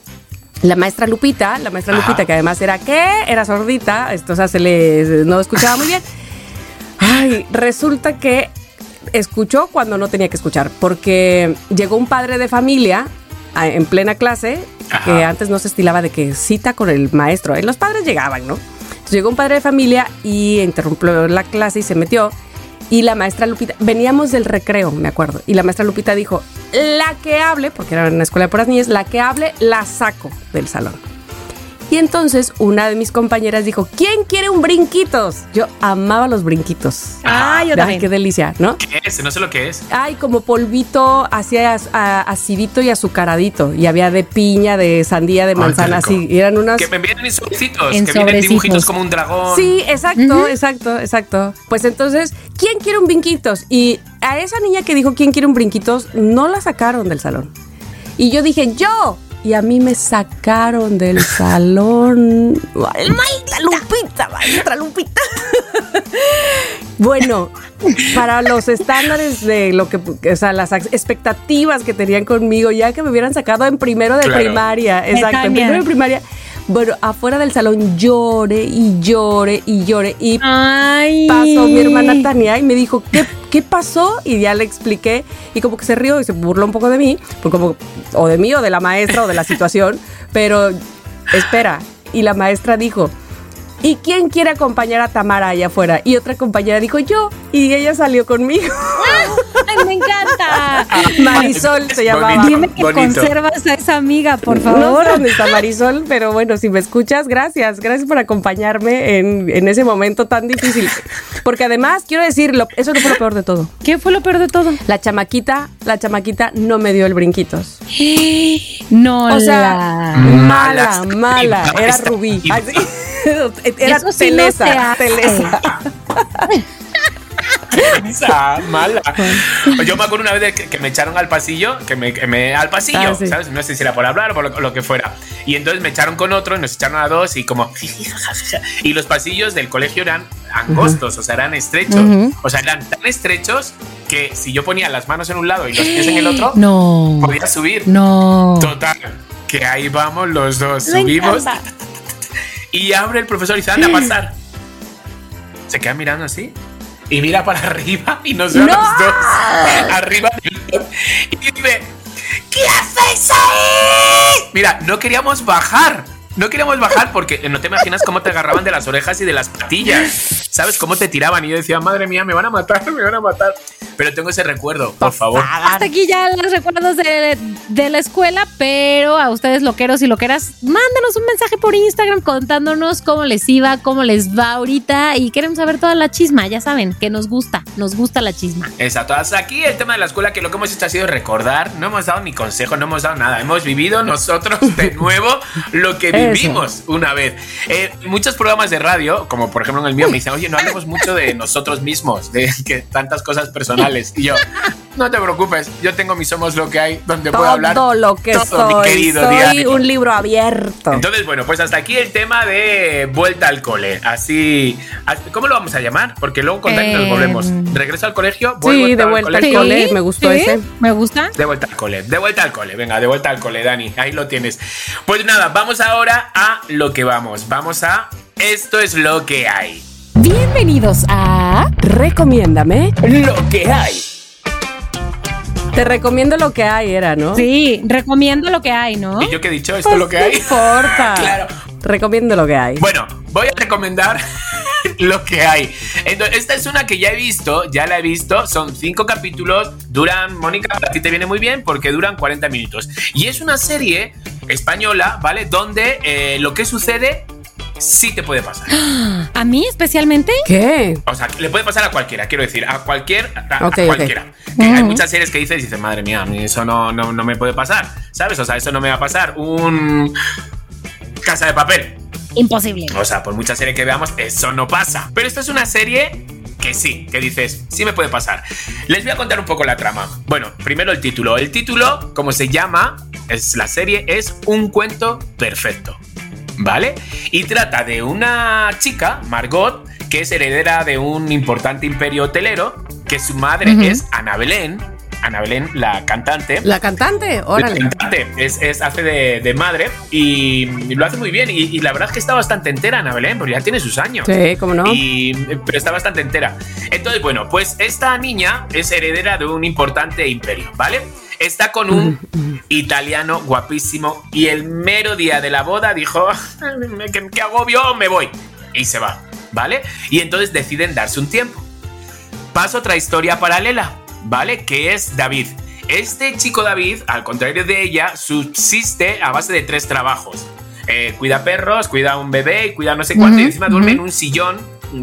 la maestra Lupita, la maestra Lupita, que además era ¿qué? Era sordita, esto, o sea, se le no escuchaba muy bien. Ay, resulta que escuchó cuando no tenía que escuchar, porque llegó un padre de familia en plena clase, que antes no se estilaba de que cita con el maestro. Los padres llegaban, ¿no? Entonces llegó un padre de familia y interrumpió la clase y se metió. Y la maestra Lupita, veníamos del recreo, me acuerdo, y la maestra Lupita dijo, la que hable, porque era una escuela de puras niñas, la que hable la saco del salón. Y entonces una de mis compañeras dijo, ¿quién quiere un brinquitos? Yo amaba los brinquitos. Ay, yo Ay, qué delicia, ¿no? ¿Qué es? No sé lo que es. Ay, como polvito, hacía acidito y azucaradito. Y había de piña, de sandía, de manzana, así. eran unas... Que me vienen en sobrecitos, que vienen dibujitos como un dragón. Sí, exacto, exacto, exacto. Pues entonces, ¿quién quiere un brinquitos? Y a esa niña que dijo, ¿quién quiere un brinquitos? No la sacaron del salón. Y yo dije, yo, y a mí me sacaron del salón. ¡Maldita Lupita! ¡Maestra Lupita! bueno, para los estándares de lo que, o sea, las expectativas que tenían conmigo, ya que me hubieran sacado en primero de primaria, exacto, en primero de primaria, bueno, afuera del salón llore y llore y llore. Y pasó mi hermana Tania y me dijo, ¿qué, ¿qué pasó? Y ya le expliqué y como que se rió y se burló un poco de mí, pues como, o de mí o de la maestra o de la situación, pero espera. Y la maestra dijo, ¿y quién quiere acompañar a Tamara allá afuera? Y otra compañera dijo, yo. Y ella salió conmigo. ¡Ay, me encanta! Marisol se llamaba. Dime que conservas a esa amiga, por favor. No sé dónde está Marisol, pero bueno, si me escuchas, gracias. Gracias por acompañarme en, en ese momento tan difícil. Porque además, quiero decirlo, eso no fue lo peor de todo. ¿Qué fue lo peor de todo? La chamaquita, la chamaquita no me dio el brinquitos. No, o sea, mala, mala. Era Rubí. Era Telesa. Telesa. esa mala. Yo me acuerdo una vez que, me echaron al pasillo, que me, al pasillo, ah, ¿sabes? No sé si era por hablar o por lo, que fuera. Y entonces me echaron con otro, y nos echaron a dos y como y los pasillos del colegio eran angostos, o sea, eran estrechos, o sea, eran tan estrechos que si yo ponía las manos en un lado y los pies en el otro, no podía subir. No. Total, que ahí vamos los dos, subimos y abre el profesor y dice, anda a pasar. Se queda mirando así y mira para arriba y nos ve los dos arriba y dice, ¿qué hacéis ahí? Mira, no queríamos bajar. No queríamos bajar porque no te imaginas cómo te agarraban de las orejas y de las patillas. ¿Sabes cómo te tiraban? Y yo decía, madre mía, me van a matar, me van a matar. Pero tengo ese recuerdo, por favor. Hasta aquí ya los recuerdos de, la escuela, pero a ustedes loqueros y loqueras, mándenos un mensaje por Instagram contándonos cómo les iba, cómo les va ahorita y queremos saber toda la chisma, ya saben, que nos gusta, nos gusta la chisma. Exacto, hasta aquí el tema de la escuela, que lo que hemos hecho ha sido recordar, no hemos dado ni consejo, no hemos dado nada, hemos vivido nosotros de nuevo lo que vivimos una vez. Eh, muchos programas de radio, como por ejemplo en el mío, me dicen, no hablemos mucho de nosotros mismos, de que tantas cosas personales. Y yo, no te preocupes, yo tengo mi Somos lo que hay, donde puedo hablar todo lo que soy. querido soy un libro abierto. Entonces, bueno, pues hasta aquí el tema de vuelta al cole. Así, ¿cómo lo vamos a llamar? Porque luego con nos volvemos. Em, Regreso al colegio, sí, de vuelta al cole. me gustó ese. Me gusta. De vuelta al cole, de vuelta al cole. Venga, de vuelta al cole, Dani. Ahí lo tienes. Pues nada, vamos ahora a lo que vamos. Vamos a esto es lo que hay. Bienvenidos a Recomiéndame lo que hay. Te recomiendo lo que hay, era, ¿no? Sí, recomiendo lo que hay, ¿no? ¿Y yo qué he dicho? ¿Esto es lo que hay? No importa. claro. Recomiendo lo que hay. Bueno, voy a recomendar lo que hay. Entonces, esta es una que ya he visto, ya la he visto. Son cinco capítulos, duran, Mónica, a ti te viene muy bien porque duran 40 minutos. Y es una serie española, ¿vale? Donde eh, lo que sucede sí te puede pasar. ¿A mí especialmente? ¿Qué? O sea, le puede pasar a cualquiera, quiero decir, a cualquier, a, cualquiera. Hay muchas series que dices y dices, madre mía, a mí eso no, no, no me puede pasar, ¿sabes? O sea, eso no me va a pasar. Un casa de papel. Imposible. O sea, por mucha serie que veamos, eso no pasa. Pero esta es una serie que sí, que dices, sí me puede pasar. Les voy a contar un poco la trama. Bueno, primero el título. El título, como se llama, es la serie, es Un cuento perfecto. ¿vale? Y trata de una chica, Margot, que es heredera de un importante imperio hotelero, que su madre es Ana Belén. Ana Belén, la cantante. La cantante, órale. La cantante, es, hace de, madre y, lo hace muy bien. Y, la verdad es que está bastante entera Ana Belén, porque ya tiene sus años. Sí, cómo no. pero está bastante entera. Entonces, bueno, pues esta niña es heredera de un importante imperio, ¿vale? está con un italiano guapísimo y el mero día de la boda dijo, ¿qué, agobio? Me voy. Y se va, ¿vale? Y entonces deciden darse un tiempo. Pasa otra historia paralela, ¿vale? Que es David. Este chico David, al contrario de ella, subsiste a base de tres trabajos. Eh, cuida perros, cuida un bebé y cuida no sé cuánto. y encima duerme en un sillón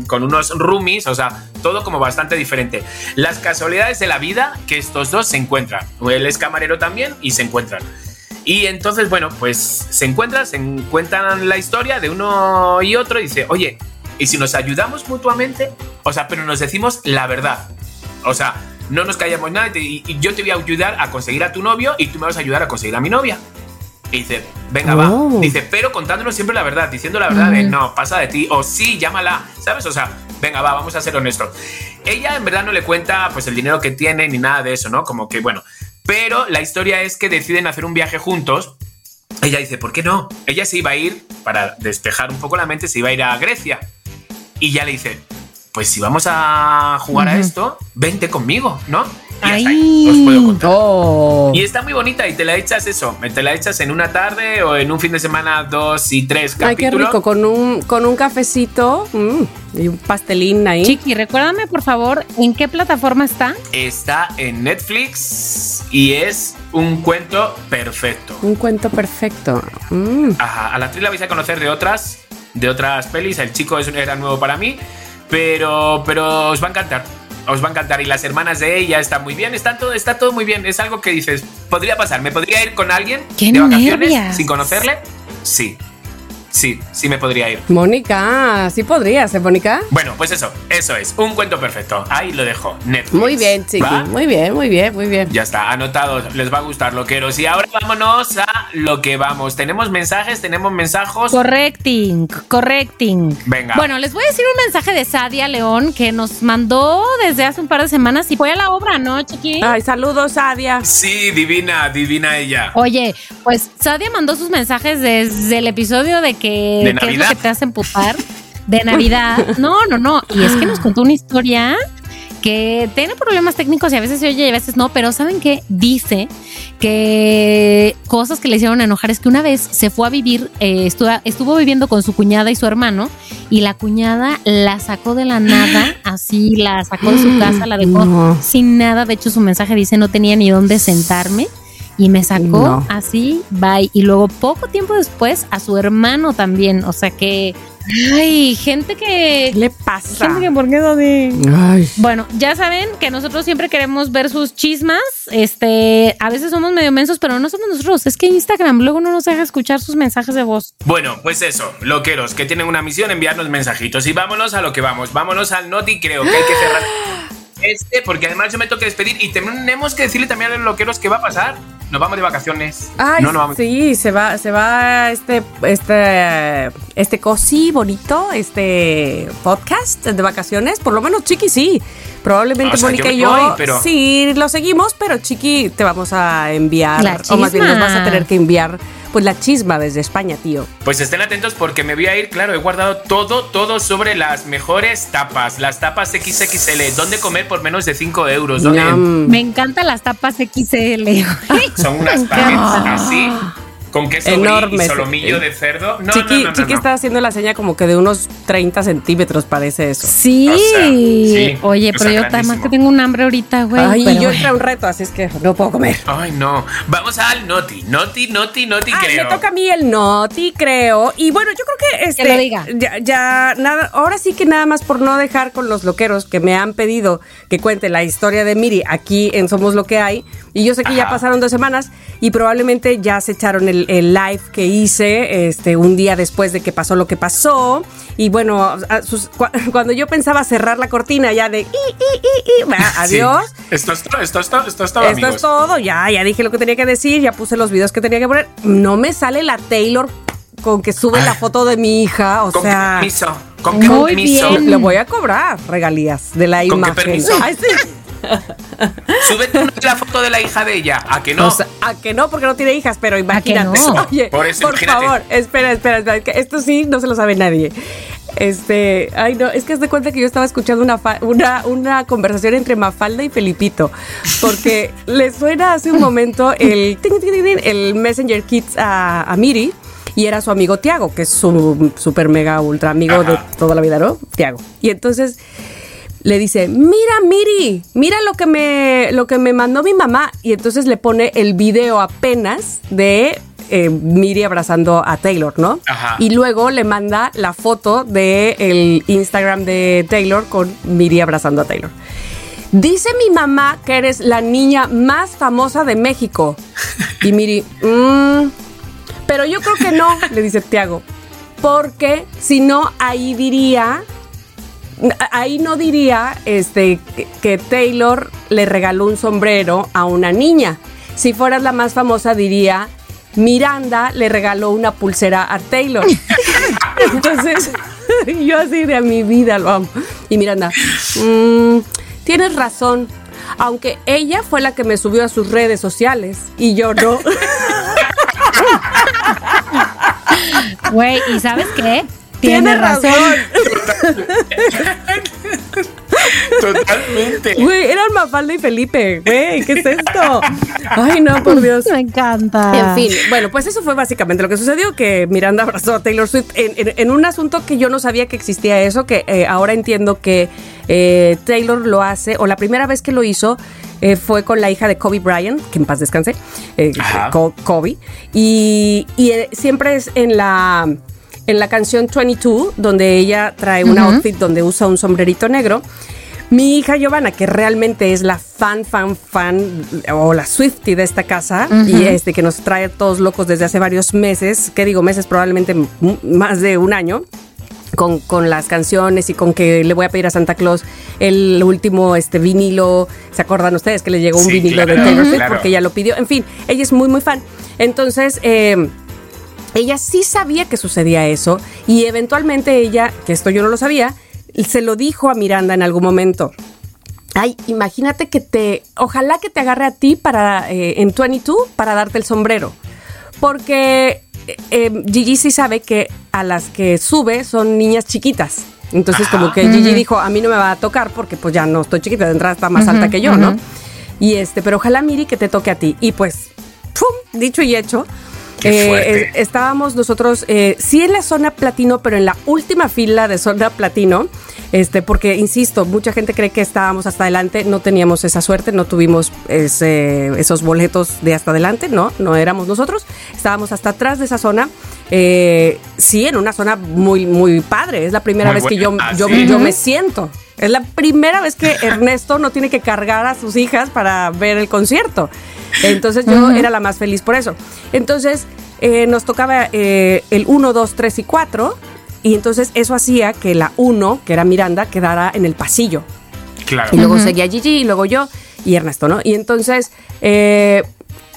con unos roomies, o sea, todo como bastante diferente. Las casualidades de la vida que estos dos se encuentran. Él es camarero también y se encuentran. Y entonces, bueno, pues se encuentran, se encuentran la historia de uno y otro y dice, oye, ¿y si nos ayudamos mutuamente? O sea, pero nos decimos la verdad. O sea, no nos callamos nada y, y yo te voy a ayudar a conseguir a tu novio y tú me vas a ayudar a conseguir a mi novia. Y dice, venga, va. Oh. Dice, pero contándonos siempre la verdad, diciendo la verdad de no, pasa de ti, o sí, llámala, ¿sabes? O sea, venga, va, vamos a ser honestos. Ella en verdad no le cuenta pues el dinero que tiene ni nada de eso, ¿no? Como que, bueno, pero la historia es que deciden hacer un viaje juntos. Ella dice, ¿por qué no? Ella se iba a ir, para despejar un poco la mente, se iba a ir a Grecia. Y ya le dice, pues si vamos a jugar a esto, vente conmigo, ¿no? Ahí. os puedo contar. Oh. Y está muy bonita y te la echas eso, te la echas en una tarde o en un fin de semana dos y tres capítulos. Ay, qué rico, con un, con un cafecito mm, y un pastelín ahí. Chiqui, recuérdame por favor, ¿en qué plataforma está? Está en Netflix y es un cuento perfecto. Un cuento perfecto. Mm. Ajá, a la actriz la vais a conocer de otras, de otras pelis, el chico era nuevo para mí, pero, pero os va a encantar os va a encantar. Y las hermanas de ella están muy bien, está todo, está todo muy bien. Es algo que dices, podría pasar. ¿Me podría ir con alguien de vacaciones sin conocerle? Sí. Sí, sí me podría ir. Mónica, sí podrías, ¿eh, Mónica? Bueno, pues eso, eso es, un cuento perfecto. Ahí lo dejo, Netflix. Muy bien, chiqui, muy bien, muy bien, muy bien. Ya está, anotado, les va a gustar loqueros. Y ahora vámonos a lo que vamos. ¿Tenemos mensajes? ¿Tenemos mensajos? Correcting, correcting. Venga. Bueno, les voy a decir un mensaje de Sadia León que nos mandó desde hace un par de semanas y fue a la obra, ¿no, chiqui? Ay, saludos, Sadia. Sí, divina, divina ella. Oye, pues Sadia mandó sus mensajes desde el episodio de que, ¿De es lo que te hace empujar de Navidad. No, no, no. Y es que nos contó una historia que tiene problemas técnicos y a veces se oye y a veces no, pero ¿saben qué? Dice que cosas que le hicieron enojar es que una vez se fue a vivir, eh, estuvo, viviendo con su cuñada y su hermano y la cuñada la sacó de la nada, así la sacó de su casa, la dejó sin nada, de hecho su mensaje dice no tenía ni dónde sentarme y me sacó así, bye. Y luego poco tiempo después a su hermano también, o sea que Ay, gente que. ¿Qué le pasa? Gente que, ¿por qué Ay. Bueno, ya saben que nosotros siempre queremos ver sus chismas. Este, a veces somos medio mensos, pero no somos nosotros. Es que Instagram luego no nos deja escuchar sus mensajes de voz. Bueno, pues eso, loqueros que tienen una misión, enviarnos mensajitos. Y vámonos a lo que vamos. Vámonos al noti, creo que hay que cerrar este, porque además yo me toca despedir y tenemos que decirle también a los loqueros qué va a pasar nos vamos de vacaciones. Ay, no, no Sí, se va, se va este, este, este cosí bonito, este podcast de vacaciones. Por lo menos Chiqui sí. Probablemente Mónica y yo sí lo seguimos, pero Chiqui te vamos a enviar, o más bien nos vas a tener que enviar pues la chisma desde España, tío. Pues estén atentos porque me voy a ir, claro, he guardado todo, todo sobre las mejores tapas, las tapas XXL, dónde comer por menos de 5 euros. Me encantan las tapas XL. Son unas paquetes así con queso Enorme. y solomillo de cerdo. No, Chiqui, no, Chiqui está haciendo la seña como que de unos 30 centímetros parece eso. Sí. Oye, pero yo además que tengo un hambre ahorita, güey. Ay, y yo entré un reto, así es que no puedo comer. Ay, no. Vamos al noti. Noti, noti, noti, Ay, creo. Me toca a mí el noti, creo. Y bueno, yo creo que este. Que lo diga. Ya, ya, nada. Ahora sí que nada más por no dejar con los loqueros que me han pedido que cuente la historia de Miri aquí en Somos Lo que hay. Y yo sé que ya pasaron dos semanas y probablemente ya se echaron el el, live que hice este, un día después de que pasó lo que pasó. Y bueno, cuando yo pensaba cerrar la cortina ya de adiós. Esto, es, esto, esto, esto, esto es todo, ya, ya dije lo que tenía que decir, ya puse los videos que tenía que poner. No me sale la Taylor con que sube la foto de mi hija, o sea. ¿Con qué permiso? Le voy a cobrar regalías de la imagen. Súbete la foto de la hija de ella. ¿A que no? a que no, porque no tiene hijas, pero imagínate. Oye, por, favor, espera, espera, espera. Esto sí no se lo sabe nadie. Este, ay no, es que es de cuenta que yo estaba escuchando una, una, una conversación entre Mafalda y Felipito, porque le suena hace un momento el, el Messenger Kids a, a Miri y era su amigo Tiago, que es su super mega ultra amigo de toda la vida, ¿no? Tiago. Y entonces le dice, mira, Miri, mira lo que me, lo que me mandó mi mamá. Y entonces le pone el video apenas de eh, Miri abrazando a Taylor, ¿no? Ajá. Y luego le manda la foto del el Instagram de Taylor con Miri abrazando a Taylor. Dice mi mamá que eres la niña más famosa de México. Y Miri, mmm, pero yo creo que no, le dice Tiago. Porque si no, ahí diría ahí no diría este, que Taylor le regaló un sombrero a una niña. Si fueras la más famosa, diría Miranda le regaló una pulsera a Taylor. Entonces, yo así de a mi vida lo amo. Y Miranda, mm, tienes razón. Aunque ella fue la que me subió a sus redes sociales y yo no. Güey, ¿y sabes qué? Tiene razón. Totalmente. Güey, eran Mafalda y Felipe. Güey, ¿qué es esto? Ay, no, por Dios. Me encanta. En fin, bueno, pues eso fue básicamente lo que sucedió, que Miranda abrazó a Taylor Swift en, un asunto que yo no sabía que existía eso, que eh, ahora entiendo que eh, Taylor lo hace, o la primera vez que lo hizo eh, fue con la hija de Kobe Bryant, que en paz descanse, Kobe, y, y siempre es en la en la canción 22, donde ella trae un outfit donde usa un sombrerito negro. Mi hija Giovanna, que realmente es la fan, fan, fan o la Swifty de esta casa y este que nos trae todos locos desde hace varios meses, ¿qué digo meses? Probablemente más de un año. Con, con, las canciones y con que le voy a pedir a Santa Claus el último este vinilo. ¿Se acuerdan ustedes que le llegó un vinilo de Taylor Swift porque ella lo pidió? En fin, ella es muy, muy fan. Entonces, eh, ella sí sabía que sucedía eso y eventualmente ella, que esto yo no lo sabía, se lo dijo a Miranda en algún momento. Ay, imagínate que te, ojalá que te agarre a ti para, eh, en 22 para darte el sombrero. Porque eh, eh, Gigi sí sabe que a las que sube son niñas chiquitas. Entonces como que Gigi dijo, a mí no me va a tocar porque pues ya no estoy chiquita, de entrada está más alta que yo, ¿no? Y este, pero ojalá Miri que te toque a ti. Y pues, ¡pum! Dicho y hecho, eh, estábamos nosotros, eh, sí en la zona platino, pero en la última fila de zona platino, este, porque insisto, mucha gente cree que estábamos hasta adelante, no teníamos esa suerte, no tuvimos esos boletos de hasta adelante, no, no éramos nosotros, estábamos hasta atrás de esa zona, eh, sí, en una zona muy, muy padre, es la primera vez que yo, ah, yo, yo me siento. Es la primera vez que Ernesto no tiene que cargar a sus hijas para ver el concierto. Entonces yo era la más feliz por eso. Entonces eh, nos tocaba eh, el 1, 2, 3 y 4 y entonces eso hacía que la 1, que era Miranda, quedara en el pasillo. Claro. Y luego seguía Gigi y luego yo y Ernesto, ¿no? Y entonces eh,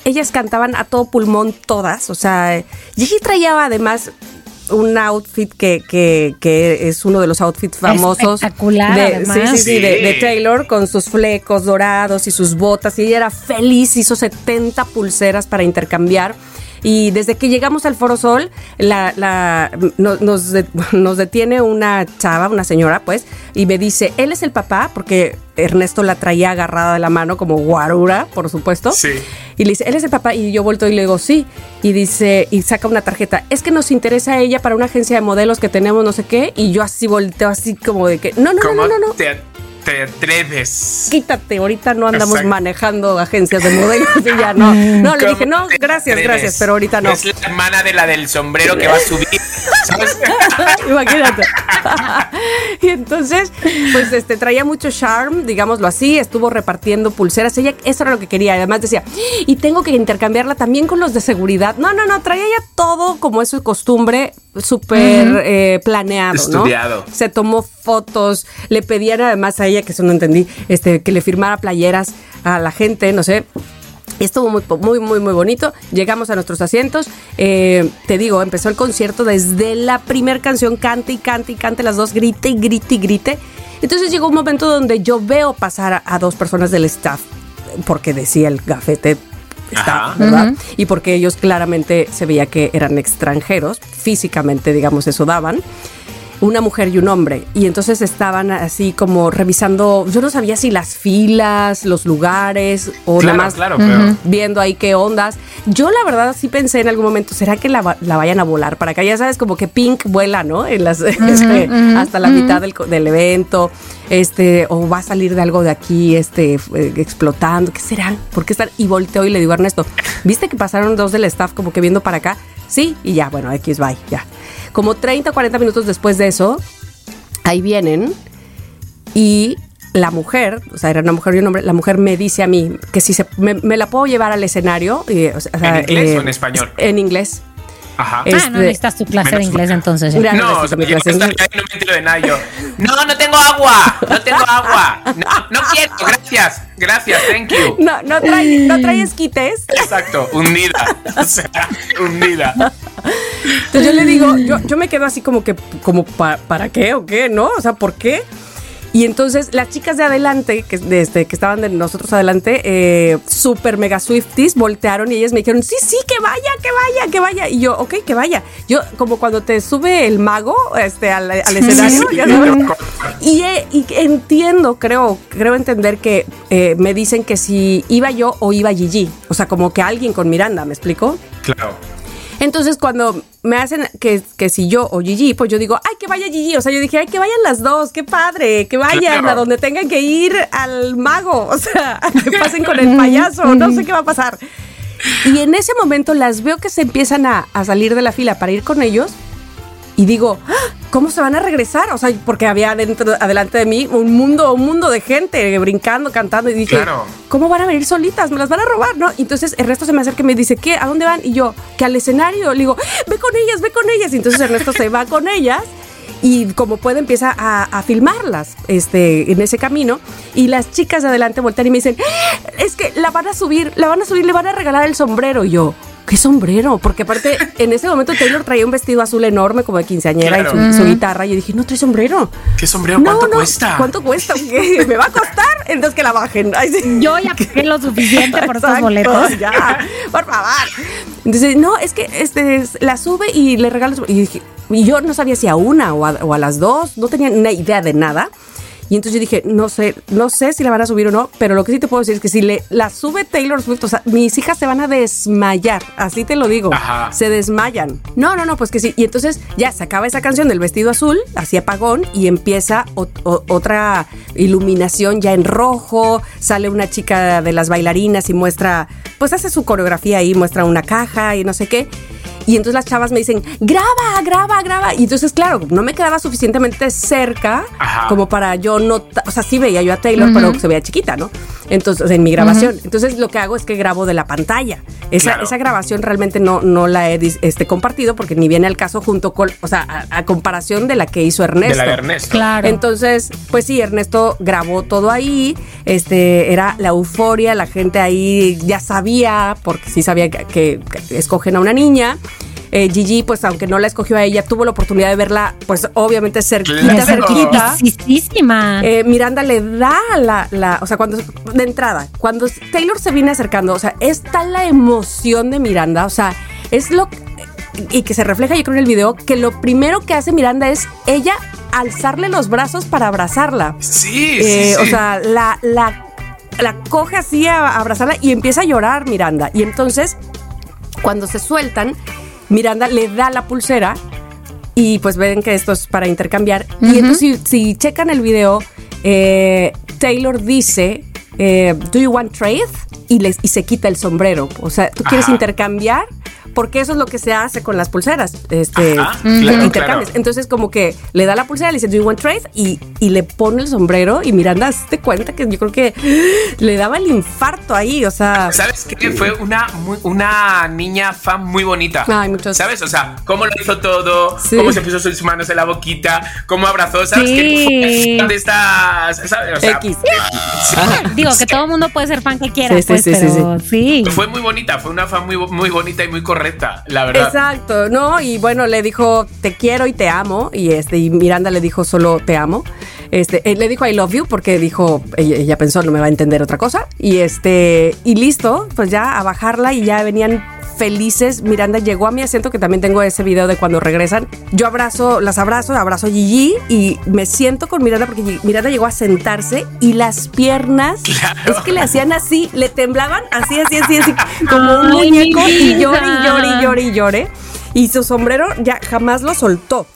ellas cantaban a todo pulmón todas, o sea, Gigi traía además un outfit que, que, que, es uno de los outfits famosos de, sí, sí, de, Taylor con sus flecos dorados y sus botas y ella era feliz, hizo 70 pulseras para intercambiar. Y desde que llegamos al Foro Sol, la, la, nos, nos detiene una chava, una señora, pues, y me dice, él es el papá, porque Ernesto la traía agarrada de la mano como guarura, por supuesto. Sí. Y le dice, él es el papá. Y yo vuelto y le digo, sí. Y dice, y saca una tarjeta. Es que nos interesa a ella para una agencia de modelos que tenemos, no sé qué. Y yo así volteo, así como de que, no, no, no, no, no te atreves. Quítate, ahorita no andamos manejando agencias de modelos y ya no. No, le dije, no, gracias, gracias, pero ahorita no. Es la hermana de la del sombrero que va a subir. Imagínate. y entonces, pues este traía mucho charm, digámoslo así, estuvo repartiendo pulseras. Ella, eso era lo que quería. Además decía, y tengo que intercambiarla también con los de seguridad. No, no, no, traía ya todo como es su costumbre, súper eh, planeado, Estudiado. Se tomó fotos, le pedían además a ella, que eso no entendí, este, que le firmara playeras a la gente, no sé. Estuvo muy, muy, muy, muy bonito. Llegamos a nuestros asientos. Eh, te digo, empezó el concierto desde la primera canción, cante y cante y cante, las dos, grite y grite y grite. Entonces llegó un momento donde yo veo pasar a, dos personas del staff, porque decía el gafete staff, ¿verdad? Y porque ellos claramente se veía que eran extranjeros, físicamente, digamos, eso daban una mujer y un hombre. Y entonces estaban así como revisando, yo no sabía si las filas, los lugares o nada más viendo ahí qué ondas. Yo la verdad sí pensé en algún momento, ¿será que la, vayan a volar para acá? Ya sabes, como que Pink vuela, ¿no? En las, este, hasta la mitad del, del, evento, este, o va a salir de algo de aquí, este, eh, explotando, ¿qué será? ¿Por qué están? Y volteo y le digo a Ernesto, ¿viste que pasaron dos del staff como que viendo para acá? Sí, y ya, bueno, X, bye, ya. Como 30 o 40 minutos después de eso, ahí vienen y la mujer, o sea, era una mujer y un hombre, la mujer me dice a mí que si se, me, la puedo llevar al escenario. ¿En inglés o en eh, español? En inglés. Ajá. ah, no este, necesitas tu clase de inglés entonces. No, no, o sea, mi clase no me entero de nada yo. No, no tengo agua, no tengo agua. No, no quiero, gracias, gracias, thank you. No, no trae, no trae esquites. Exacto, hundida, o sea, hundida. Entonces yo le digo, yo, yo me quedo así como que, como, ¿para qué o qué? ¿No? O sea, ¿por qué? Y entonces las chicas de adelante, que, desde, que estaban de nosotros adelante, eh, súper mega Swifties, voltearon y ellas me dijeron, sí, sí, que vaya, que vaya, que vaya. Y yo, ok, que vaya. Yo, como cuando te sube el mago este, al, escenario, Y, eh, y, entiendo, creo, creo entender que eh, me dicen que si iba yo o iba Gigi. O sea, como que alguien con Miranda, ¿me explico? Claro. Entonces, cuando me hacen que, que, si yo o Gigi, pues yo digo, ay, que vaya Gigi. O sea, yo dije, ay, que vayan las dos, qué padre, que vayan a donde tengan que ir al mago. O sea, que pasen con el payaso, no sé qué va a pasar. Y en ese momento las veo que se empiezan a, salir de la fila para ir con ellos y digo, ¡Ah! ¿cómo se van a regresar? O sea, porque había dentro, adelante de mí un mundo, un mundo de gente brincando, cantando y dije, ¿cómo van a venir solitas? Me las van a robar, ¿no? Entonces Ernesto se me acerca y me dice, ¿qué? ¿A dónde van? Y yo, que al escenario, le digo, ve con ellas, ve con ellas. Y entonces Ernesto se va con ellas y como puede empieza a, filmarlas este, en ese camino y las chicas de adelante voltean y me dicen, ¡Ah! es que la van a subir, la van a subir, le van a regalar el sombrero. Y yo, ¿qué sombrero? Porque aparte, en ese momento Taylor traía un vestido azul enorme como de quinceañera y su, guitarra. Y yo dije, no trae sombrero. ¿Qué sombrero? ¿Cuánto cuesta? ¿Cuánto cuesta? ¿Qué? ¿Me va a costar? Entonces que la bajen. Yo ya pagué lo suficiente por estos boletos. Ya, por favor. Entonces, no, es que este, la sube y le regala. Y, dije, y yo no sabía si a una o a, o a las dos, no tenía una idea de nada. Y entonces yo dije, no sé, no sé si la van a subir o no, pero lo que sí te puedo decir es que si le, la sube Taylor Swift, o sea, mis hijas se van a desmayar, así te lo digo, se desmayan. No, no, no, pues que sí. Y entonces ya se acaba esa canción del vestido azul, así apagón, y empieza otra iluminación ya en rojo, sale una chica de las bailarinas y muestra, pues hace su coreografía ahí, muestra una caja y no sé qué. Y entonces las chavas me dicen, graba, graba, graba. Y entonces, claro, no me quedaba suficientemente cerca como para yo no, o sea, sí veía yo a Taylor, pero se veía chiquita, ¿no? Entonces, en mi grabación. Entonces, lo que hago es que grabo de la pantalla. Esa, esa grabación realmente no, no la he este, compartido porque ni viene al caso junto con, o sea, a, comparación de la que hizo Ernesto. De la Ernesto. Claro. Entonces, pues sí, Ernesto grabó todo ahí. Este, era la euforia, la gente ahí ya sabía, porque sí sabía que escogen a una niña. Eh, Gigi, pues aunque no la escogió a ella, tuvo la oportunidad de verla, pues obviamente cerquita, cerquita. Eh, Miranda le da la, la, o sea, cuando, de entrada, cuando Taylor se viene acercando, o sea, está la emoción de Miranda, o sea, es lo y que se refleja yo creo en el video, que lo primero que hace Miranda es ella alzarle los brazos para abrazarla. Sí, eh, sí, O sea, la, la, la coge así a abrazarla y empieza a llorar Miranda. Y entonces, cuando se sueltan, Miranda le da la pulsera y pues ven que esto es para intercambiar. Y entonces si, checan el video, eh, Taylor dice, eh, ¿Do you want trade? Y, les, y se quita el sombrero. O sea, ¿tú quieres intercambiar? porque eso es lo que se hace con las pulseras, este, intercambios. Entonces como que le da la pulsera, le dice, do you want trade? Y, y le pone el sombrero y Miranda te cuenta que yo creo que le daba el infarto ahí, o sea... ¿Sabes qué? Fue una, una niña fan muy bonita. Ay, muchos. ¿Sabes? O sea, cómo lo hizo todo, cómo se puso sus manos en la boquita, cómo abrazó, ¿sabes? Sí. ¿Dónde estás? ¿Sabes? O sea, X. Digo, que todo el mundo puede ser fan que quiera, sí, pues, pero sí. Fue muy bonita, fue una fan muy, muy bonita y muy correcta la verdad. Exacto, ¿no? Y bueno, le dijo, te quiero y te amo. Y este, y Miranda le dijo solo te amo. Este, él le dijo I love you porque dijo, ella, pensó no me va a entender otra cosa. Y este, y listo, pues ya a bajarla y ya venían felices. Miranda llegó a mi asiento, que también tengo ese video de cuando regresan. Yo abrazo, las abrazo, abrazo a Gigi y me siento con Miranda porque Miranda llegó a sentarse y las piernas es que le hacían así, le temblaban así, así, así, así, como un muñeco y llore y llore y llore y llore. Y su sombrero ya jamás lo soltó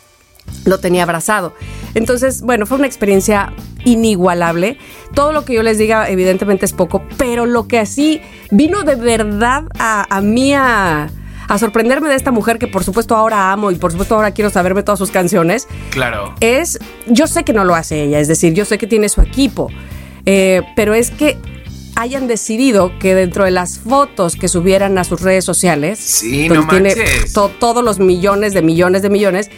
lo tenía abrazado. Entonces, bueno, fue una experiencia inigualable. Todo lo que yo les diga, evidentemente, es poco, pero lo que así vino de verdad a, mí a, sorprenderme de esta mujer que por supuesto ahora amo y por supuesto ahora quiero saberme todas sus canciones. Claro. Es, yo sé que no lo hace ella, es decir, yo sé que tiene su equipo, eh, pero es que hayan decidido que dentro de las fotos que subieran a sus redes sociales, sí, no tiene todos los millones de millones de millones,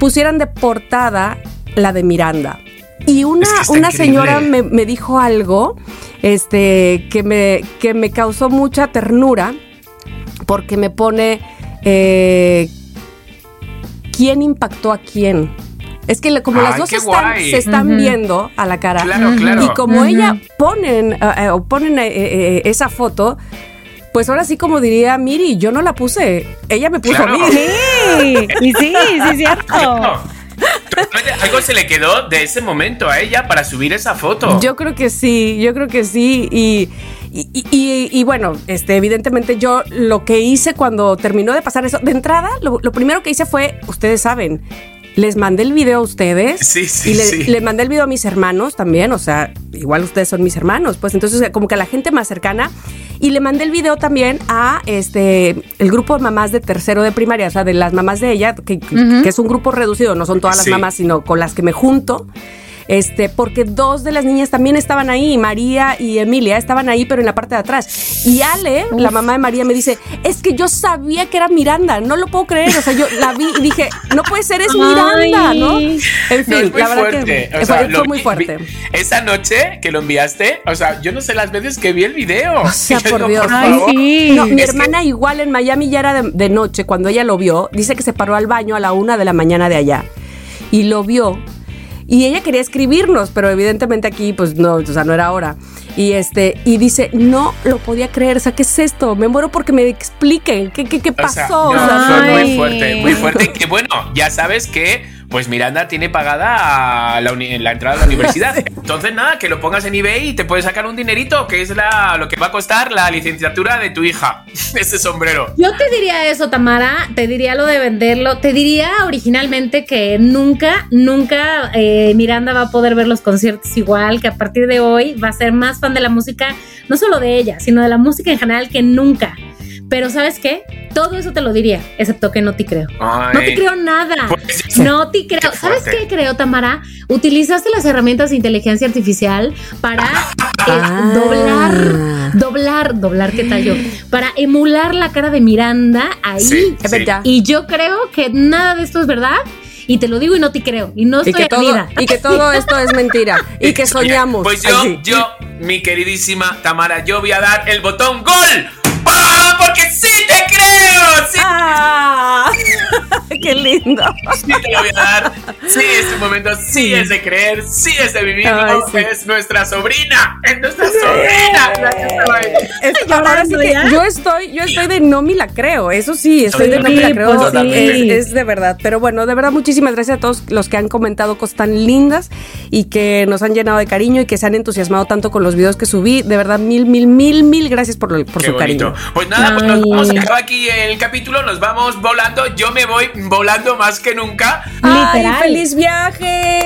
pusieran de portada la de Miranda. Y una, una señora me, dijo algo este, que, me, que me causó mucha ternura porque me pone eh, quién impactó a quién. Es que como las dos se están viendo a la cara. Y como ella ponen, eh, eh, ponen esa foto, pues ahora sí, como diría Miri, yo no la puse, ella me puso a mí. Sí, y sí, sí, es cierto. Algo se le quedó de ese momento a ella para subir esa foto. Yo creo que sí, yo creo que sí. Y, y, bueno, este, evidentemente yo lo que hice cuando terminó de pasar eso, de entrada, lo, lo primero que hice fue, ustedes saben, les mandé el video a ustedes. Sí, sí, y le, sí. les mandé el video a mis hermanos también, o sea, igual ustedes son mis hermanos, pues entonces como que a la gente más cercana. Y le mandé el video también a este el grupo de mamás de tercero de primaria, o sea, de las mamás de ella, que, que es un grupo reducido, no son todas las mamás, sino con las que me junto este, porque dos de las niñas también estaban ahí, María y Emilia estaban ahí, pero en la parte de atrás. Y Ale, la mamá de María, me dice, es que yo sabía que era Miranda, no lo puedo creer, o sea, yo la vi y dije, no puede ser, es Miranda, ¿no? En fin, la verdad que fue, muy fuerte. esa noche que lo enviaste, o sea, yo no sé las veces que vi el video. O sea, por Dios. mi hermana igual en Miami ya era de, de noche, cuando ella lo vio, dice que se paró al baño a la una de la mañana de allá y lo vio y ella quería escribirnos, pero evidentemente aquí pues no, o sea, no era hora. Y este, y dice, no lo podía creer, o sea, ¿qué es esto? Me muero porque me expliquen qué, qué, qué pasó. O sea, muy fuerte, muy fuerte. Que bueno, ya sabes que pues Miranda tiene pagada la, la, entrada a la universidad. Entonces, nada, que lo pongas en eBay y te puedes sacar un dinerito, que es la, lo que va a costar la licenciatura de tu hija. Ese sombrero. Yo te diría eso, Tamara, te diría lo de venderlo, te diría originalmente que nunca, nunca eh, Miranda va a poder ver los conciertos igual, que a partir de hoy va a ser más fan de la música, no solo de ella, sino de la música en general que nunca. Pero ¿sabes qué? Todo eso te lo diría, excepto que no te creo. no te creo nada. Pues, no te creo. ¿Sabes qué creo, Tamara? Utilizaste las herramientas de inteligencia artificial para eh, ah. doblar, doblar, doblar, ¿qué tal yo? Para emular la cara de Miranda ahí. Y yo creo que nada de esto es verdad y te lo digo y no te creo. Y no estoy y que todo, Y que todo esto es mentira. y que soñamos. Pues yo, yo, mi queridísima Tamara, yo voy a dar el botón gol. Porque sí te creo. Sí. Ah, ¡Qué lindo! Sí te lo voy a dar. Sí, este momento sí, es de creer, sí es de vivir. Es nuestra sobrina. Es nuestra sobrina. ahora sí que yo estoy, yo estoy de no me la creo. Eso sí, estoy de no me la creo. Pues es, de verdad. Pero bueno, de verdad, muchísimas gracias a todos los que han comentado cosas tan lindas y que nos han llenado de cariño y que se han entusiasmado tanto con los videos que subí. De verdad, mil, mil, mil, mil gracias por, por su cariño. Pues nada, pues nos vamos a acabar aquí el capítulo, nos vamos volando. Yo me voy volando más que nunca. ¡Ay, feliz viaje!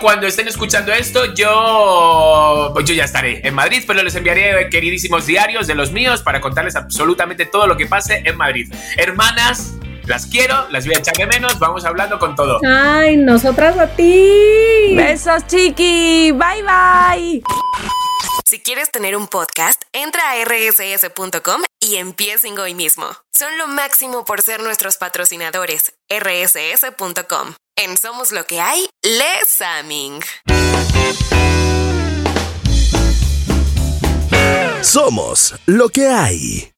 cuando estén escuchando esto, yo, pues yo ya estaré en Madrid, pero les enviaré queridísimos diarios de los míos para contarles absolutamente todo lo que pase en Madrid. Hermanas, las quiero, las voy a echar de menos, vamos hablando con todo. Ay, nosotras a ti. Besos, chiqui. Bye, bye. Si quieres tener un podcast, entra a rss.com y empiecen hoy mismo. Son lo máximo por ser nuestros patrocinadores. rss.com. En Somos lo que hay, Les Aming. Somos lo que hay.